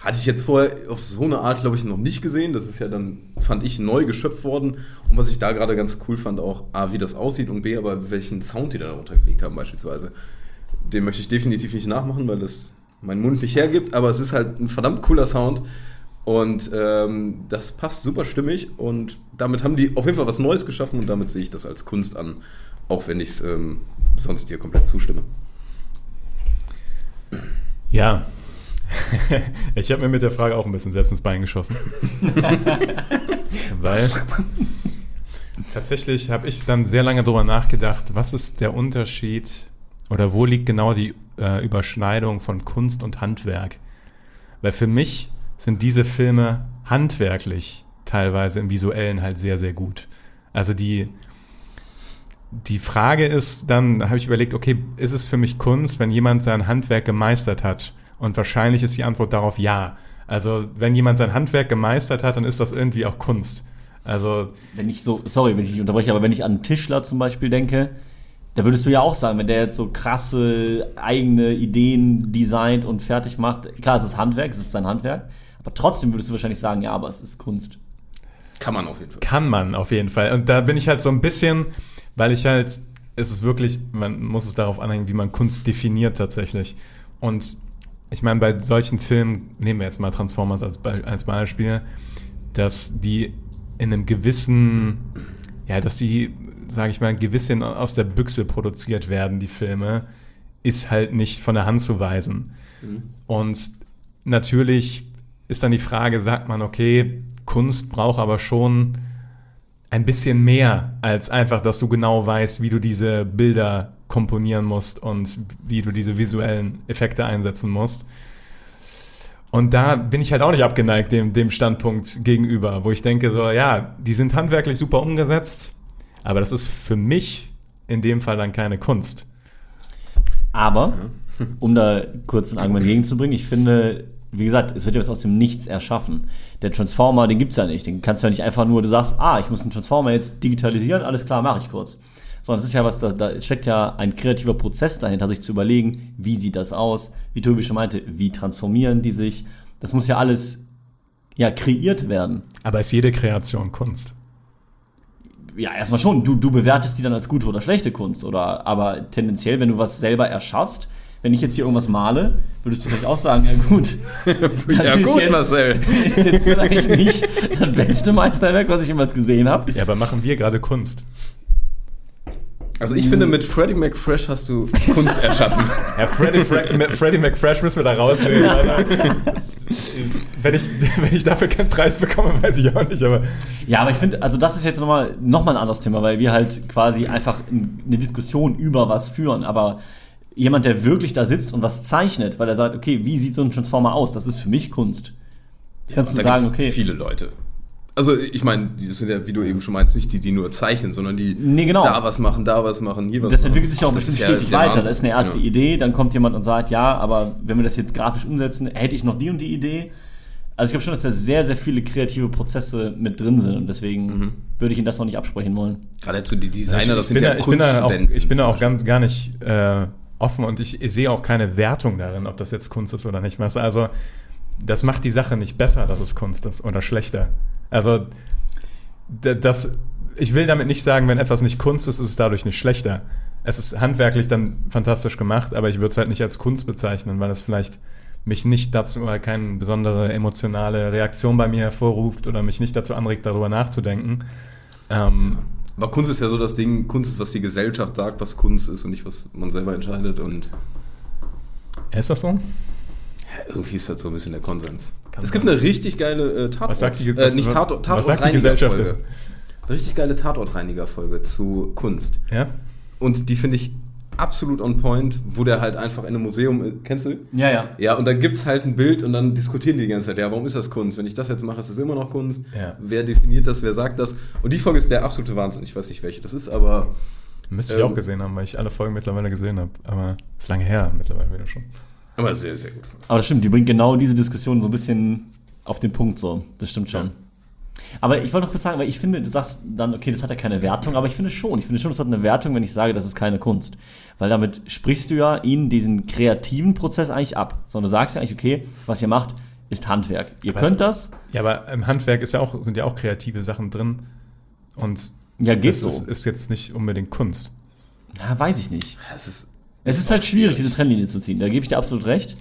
hatte ich jetzt vorher auf so eine Art, glaube ich, noch nicht gesehen. Das ist ja dann, fand ich, neu geschöpft worden. Und was ich da gerade ganz cool fand, auch A, wie das aussieht und B, aber welchen Sound die da darunter gelegt haben, beispielsweise. Den möchte ich definitiv nicht nachmachen, weil das mein Mund nicht hergibt, aber es ist halt ein verdammt cooler Sound. Und ähm, das passt super stimmig und damit haben die auf jeden Fall was Neues geschaffen und damit sehe ich das als Kunst an, auch wenn ich es ähm, sonst dir komplett zustimme. Ja. ich habe mir mit der Frage auch ein bisschen selbst ins Bein geschossen. Weil tatsächlich habe ich dann sehr lange darüber nachgedacht, was ist der Unterschied oder wo liegt genau die äh, Überschneidung von Kunst und Handwerk? Weil für mich sind diese Filme handwerklich teilweise im visuellen halt sehr, sehr gut. Also die, die Frage ist dann, habe ich überlegt, okay, ist es für mich Kunst, wenn jemand sein Handwerk gemeistert hat? Und wahrscheinlich ist die Antwort darauf ja. Also wenn jemand sein Handwerk gemeistert hat, dann ist das irgendwie auch Kunst. Also Wenn ich so, sorry, wenn ich dich unterbreche, aber wenn ich an einen Tischler zum Beispiel denke, da würdest du ja auch sagen, wenn der jetzt so krasse eigene Ideen designt und fertig macht, klar, es ist Handwerk, es ist sein Handwerk, Aber trotzdem würdest du wahrscheinlich sagen, ja, aber es ist Kunst. Kann man auf jeden Fall. Kann man auf jeden Fall. Und da bin ich halt so ein bisschen, weil ich halt, es ist wirklich, man muss es darauf anhängen, wie man Kunst definiert tatsächlich. Und ich meine, bei solchen Filmen, nehmen wir jetzt mal Transformers als, als Beispiel, dass die in einem gewissen, ja, dass die, sage ich mal, ein gewissen aus der Büchse produziert werden, die Filme, ist halt nicht von der Hand zu weisen. Und natürlich ist dann die Frage, sagt man, okay, Kunst braucht aber schon ein bisschen mehr als einfach, dass du genau weißt, wie du diese Bilder komponieren musst und wie du diese visuellen Effekte einsetzen musst. Und da bin ich halt auch nicht abgeneigt dem, dem Standpunkt gegenüber, wo ich denke, so, ja, die sind handwerklich super umgesetzt, aber das ist für mich in dem Fall dann keine Kunst. Aber, um da kurz ein Argument gegenzubringen, ich finde, wie gesagt, es wird ja was aus dem Nichts erschaffen. Der Transformer, den gibt es ja nicht. Den kannst du ja nicht einfach nur, du sagst, ah, ich muss einen Transformer jetzt digitalisieren, alles klar, mache ich kurz. Sondern es ist ja was, da, da steckt ja ein kreativer Prozess dahinter, sich zu überlegen, wie sieht das aus, wie Tobi schon meinte, wie transformieren die sich. Das muss ja alles ja, kreiert werden. Aber ist jede Kreation Kunst? Ja, erstmal schon. Du, du bewertest die dann als gute oder schlechte Kunst. Oder, aber tendenziell, wenn du was selber erschaffst, wenn ich jetzt hier irgendwas male, würdest du vielleicht auch sagen, ja gut. Ja gut, jetzt, Marcel. Ist jetzt vielleicht nicht das beste Meisterwerk, was ich jemals gesehen habe. Ja, aber machen wir gerade Kunst? Also ich finde, mit Freddie McFresh hast du Kunst erschaffen. Ja, Freddie, Freddie McFresh müssen wir da rausnehmen. Alter. wenn, ich, wenn ich dafür keinen Preis bekomme, weiß ich auch nicht, aber Ja, aber ich finde, also das ist jetzt nochmal noch mal ein anderes Thema, weil wir halt quasi einfach eine Diskussion über was führen. Aber jemand, der wirklich da sitzt und was zeichnet, weil er sagt, okay, wie sieht so ein Transformer aus? Das ist für mich Kunst. Kannst du da sagen, okay. viele Leute. Also ich meine, die sind ja, wie du eben schon meinst, nicht die, die nur zeichnen, sondern die Nee, genau. da was machen, da was machen, hier was Das machen. entwickelt sich auch ein Das bisschen ist ja stetig der weiter. Das ist eine erste Ja. Idee, dann kommt jemand und sagt, ja, aber wenn wir das jetzt grafisch umsetzen, hätte ich noch die und die Idee. Also ich glaube schon, dass da sehr, sehr viele kreative Prozesse mit drin sind und deswegen Mhm. würde ich Ihnen das noch nicht absprechen wollen. Gerade zu die Designer, ich, das sind ja da, ich bin da auch, Kunststudenten. ich bin da auch ganz gar nicht äh, offen und ich, ich sehe auch keine Wertung darin, ob das jetzt Kunst ist oder nicht. Also das macht die Sache nicht besser, dass es Kunst ist oder schlechter. Also das, ich will damit nicht sagen, wenn etwas nicht Kunst ist, ist es dadurch nicht schlechter. Es ist handwerklich dann fantastisch gemacht, aber ich würde es halt nicht als Kunst bezeichnen, weil es vielleicht mich nicht dazu oder keine besondere emotionale Reaktion bei mir hervorruft oder mich nicht dazu anregt, darüber nachzudenken. Ähm, Aber Kunst ist ja so das Ding, Kunst ist, was die Gesellschaft sagt, was Kunst ist und nicht, was man selber entscheidet. Und ist das so? ja, irgendwie ist das so ein bisschen der Konsens. Es gibt eine richtig geile äh, Tatort, Was sagt die- äh, was- nicht was- Tatort, was sagt die Gesellschaft Tatortreiniger-Folge. Eine richtig geile Tatortreiniger-Folge zu Kunst. Ja? Und die finde ich absolut on point, wo der halt einfach in einem Museum, äh, kennst du? Ja, ja. Ja, und dann gibt's halt ein Bild und dann diskutieren die die ganze Zeit, ja, warum ist das Kunst? Wenn ich das jetzt mache, ist das immer noch Kunst. Ja. Wer definiert das, wer sagt das? Und die Folge ist der absolute Wahnsinn. Ich weiß nicht, welche das ist, aber Müsste ich Ähm, auch gesehen haben, weil ich alle Folgen mittlerweile gesehen habe. Aber ist lange her mittlerweile wieder schon. Aber sehr, sehr gut. Aber das stimmt, die bringt genau diese Diskussion so ein bisschen auf den Punkt so. Das stimmt schon. Ja. Aber ich wollte noch kurz sagen, weil ich finde, du sagst dann, okay, das hat ja keine Wertung, aber ich finde schon, ich finde schon, das hat eine Wertung, wenn ich sage, das ist keine Kunst. Weil damit sprichst du ja ihnen diesen kreativen Prozess eigentlich ab. Sondern du sagst ja eigentlich, okay, was ihr macht, ist Handwerk. Ihr Aber könnt es- das, Ja, aber im Handwerk ist ja auch, sind ja auch kreative Sachen drin. Und ja, geht das so. ist, ist jetzt nicht unbedingt Kunst. ja, weiß ich nicht. Es ist, Es ist halt schwierig, diese Trennlinie zu ziehen. Da gebe ich dir absolut recht.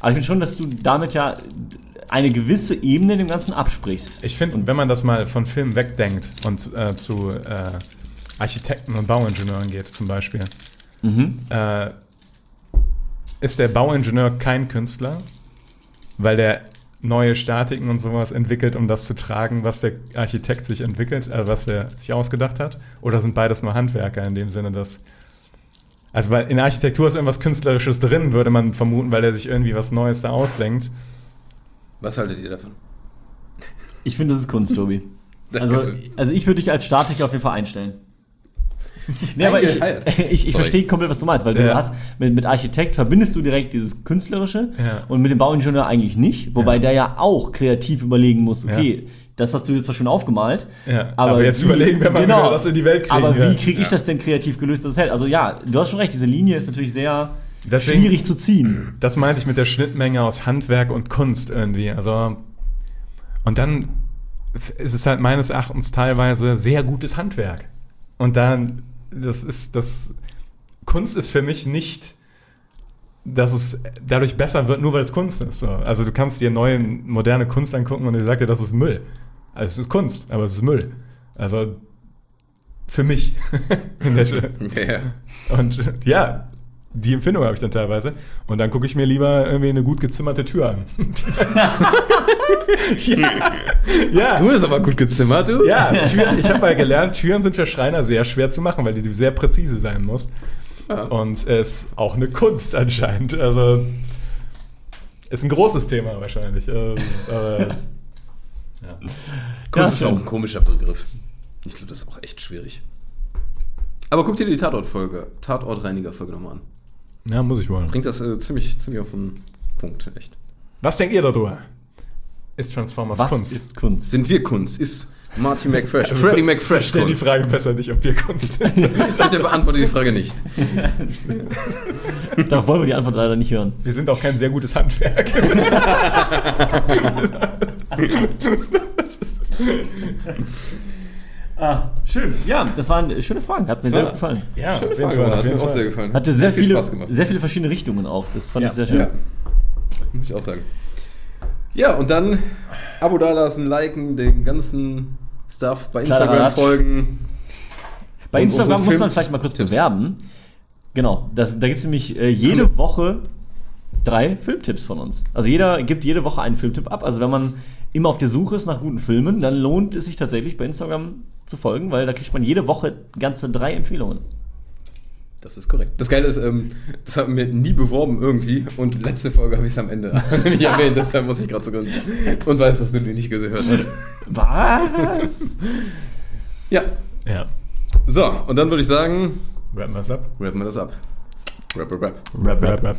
Aber ich finde schon, dass du damit ja eine gewisse Ebene dem Ganzen absprichst. Ich finde, wenn man das mal von Film wegdenkt und äh, zu äh, Architekten und Bauingenieuren geht, zum Beispiel, Mhm. äh, ist der Bauingenieur kein Künstler, weil der neue Statiken und sowas entwickelt, um das zu tragen, was der Architekt sich entwickelt, äh, was er sich ausgedacht hat? Oder sind beides nur Handwerker in dem Sinne, dass. Also, weil in der Architektur ist irgendwas Künstlerisches drin, würde man vermuten, weil er sich irgendwie was Neues da ausdenkt. was haltet ihr davon? Ich finde, das ist Kunst, Tobi. Also, also ich würde dich als Statiker auf jeden Fall einstellen. Nee, aber ich, ich, ich verstehe komplett, was du meinst, weil du Ja. hast mit, mit Architekt verbindest du direkt dieses Künstlerische Ja. und mit dem Bauingenieur eigentlich nicht, wobei Ja. der ja auch kreativ überlegen muss, okay, das hast du jetzt zwar schon aufgemalt, Ja, aber jetzt überlegen wir mal, wie wir das in die Welt kriegen, Aber wie kriege ich Ja. das denn kreativ gelöst, das hält? Also ja, du hast schon recht, diese Linie ist natürlich sehr Deswegen- schwierig zu ziehen. Das meinte ich mit der Schnittmenge aus Handwerk und Kunst irgendwie. Also, und dann ist es halt meines Erachtens teilweise sehr gutes Handwerk. Und dann, das ist, das, Kunst ist für mich nicht, dass es dadurch besser wird, nur weil es Kunst ist. So. Also du kannst dir neue, moderne Kunst angucken und dir sagt dir, das ist Müll. Also es ist Kunst, aber es ist Müll. Also für mich. In der, Ja. und ja, die Empfindung habe ich dann teilweise. Und dann gucke ich mir lieber irgendwie eine gut gezimmerte Tür an. ja, ja. Du bist aber gut gezimmert, du. Ja, Tür, ich habe mal gelernt, Türen sind für Schreiner sehr schwer zu machen, weil die sehr präzise sein muss. Ja. Und es ist auch eine Kunst anscheinend. Also ist ein großes Thema wahrscheinlich. Ähm, aber, ja. Kunst Ja, ist auch ein komischer Begriff. Ich glaube, das ist auch echt schwierig. Aber guck dir die Tatort-Folge, Tatortreiniger-Folge nochmal an. ja, muss ich wohl. Bringt das äh, ziemlich, ziemlich auf den Punkt, echt. Was denkt ihr darüber? Ist Transformers Was Kunst? ist Kunst? Sind wir Kunst? Ist Marty McFresh, Freddy McFresh Stell die? Frage besser nicht, ob wir Kunst sind. Bitte beantworte die Frage nicht. Darauf wollen wir die Antwort leider nicht hören. Wir sind auch kein sehr gutes Handwerk. Ah, schön. Ja, das waren schöne Fragen. Hat mir sehr gut gefallen. ja, Schöne jeden Frage, hat mir auch sehr gefallen. Hatte sehr Hat viel viele, Spaß gemacht. sehr viele verschiedene Richtungen auch. Das fand Ja. ich sehr schön. Ja. Muss ich auch sagen. Ja, und dann Abo dalassen, liken, den ganzen Stuff bei Kleiner Instagram Ratsch. folgen. Bei Und Instagram muss man vielleicht mal kurz Tipps. bewerben. Genau, das, da gibt es nämlich äh, jede Woche drei Filmtipps von uns. Also jeder gibt jede Woche einen Filmtipp ab. Also wenn man immer auf der Suche ist nach guten Filmen, dann lohnt es sich tatsächlich bei Instagram zu folgen, weil da kriegt man jede Woche ganze drei Empfehlungen. Das ist korrekt. Das Geile ist, ähm, das haben wir nie beworben irgendwie und letzte Folge habe ich es am Ende nicht erwähnt, deshalb muss ich gerade so ganz und weiß, dass du die nicht gehört hast. Was? Ja, Ja. so, und dann würde ich sagen, Rappen wir es ab. rappen wir das ab. Rap, rap, rap. Rap, Rap, rap.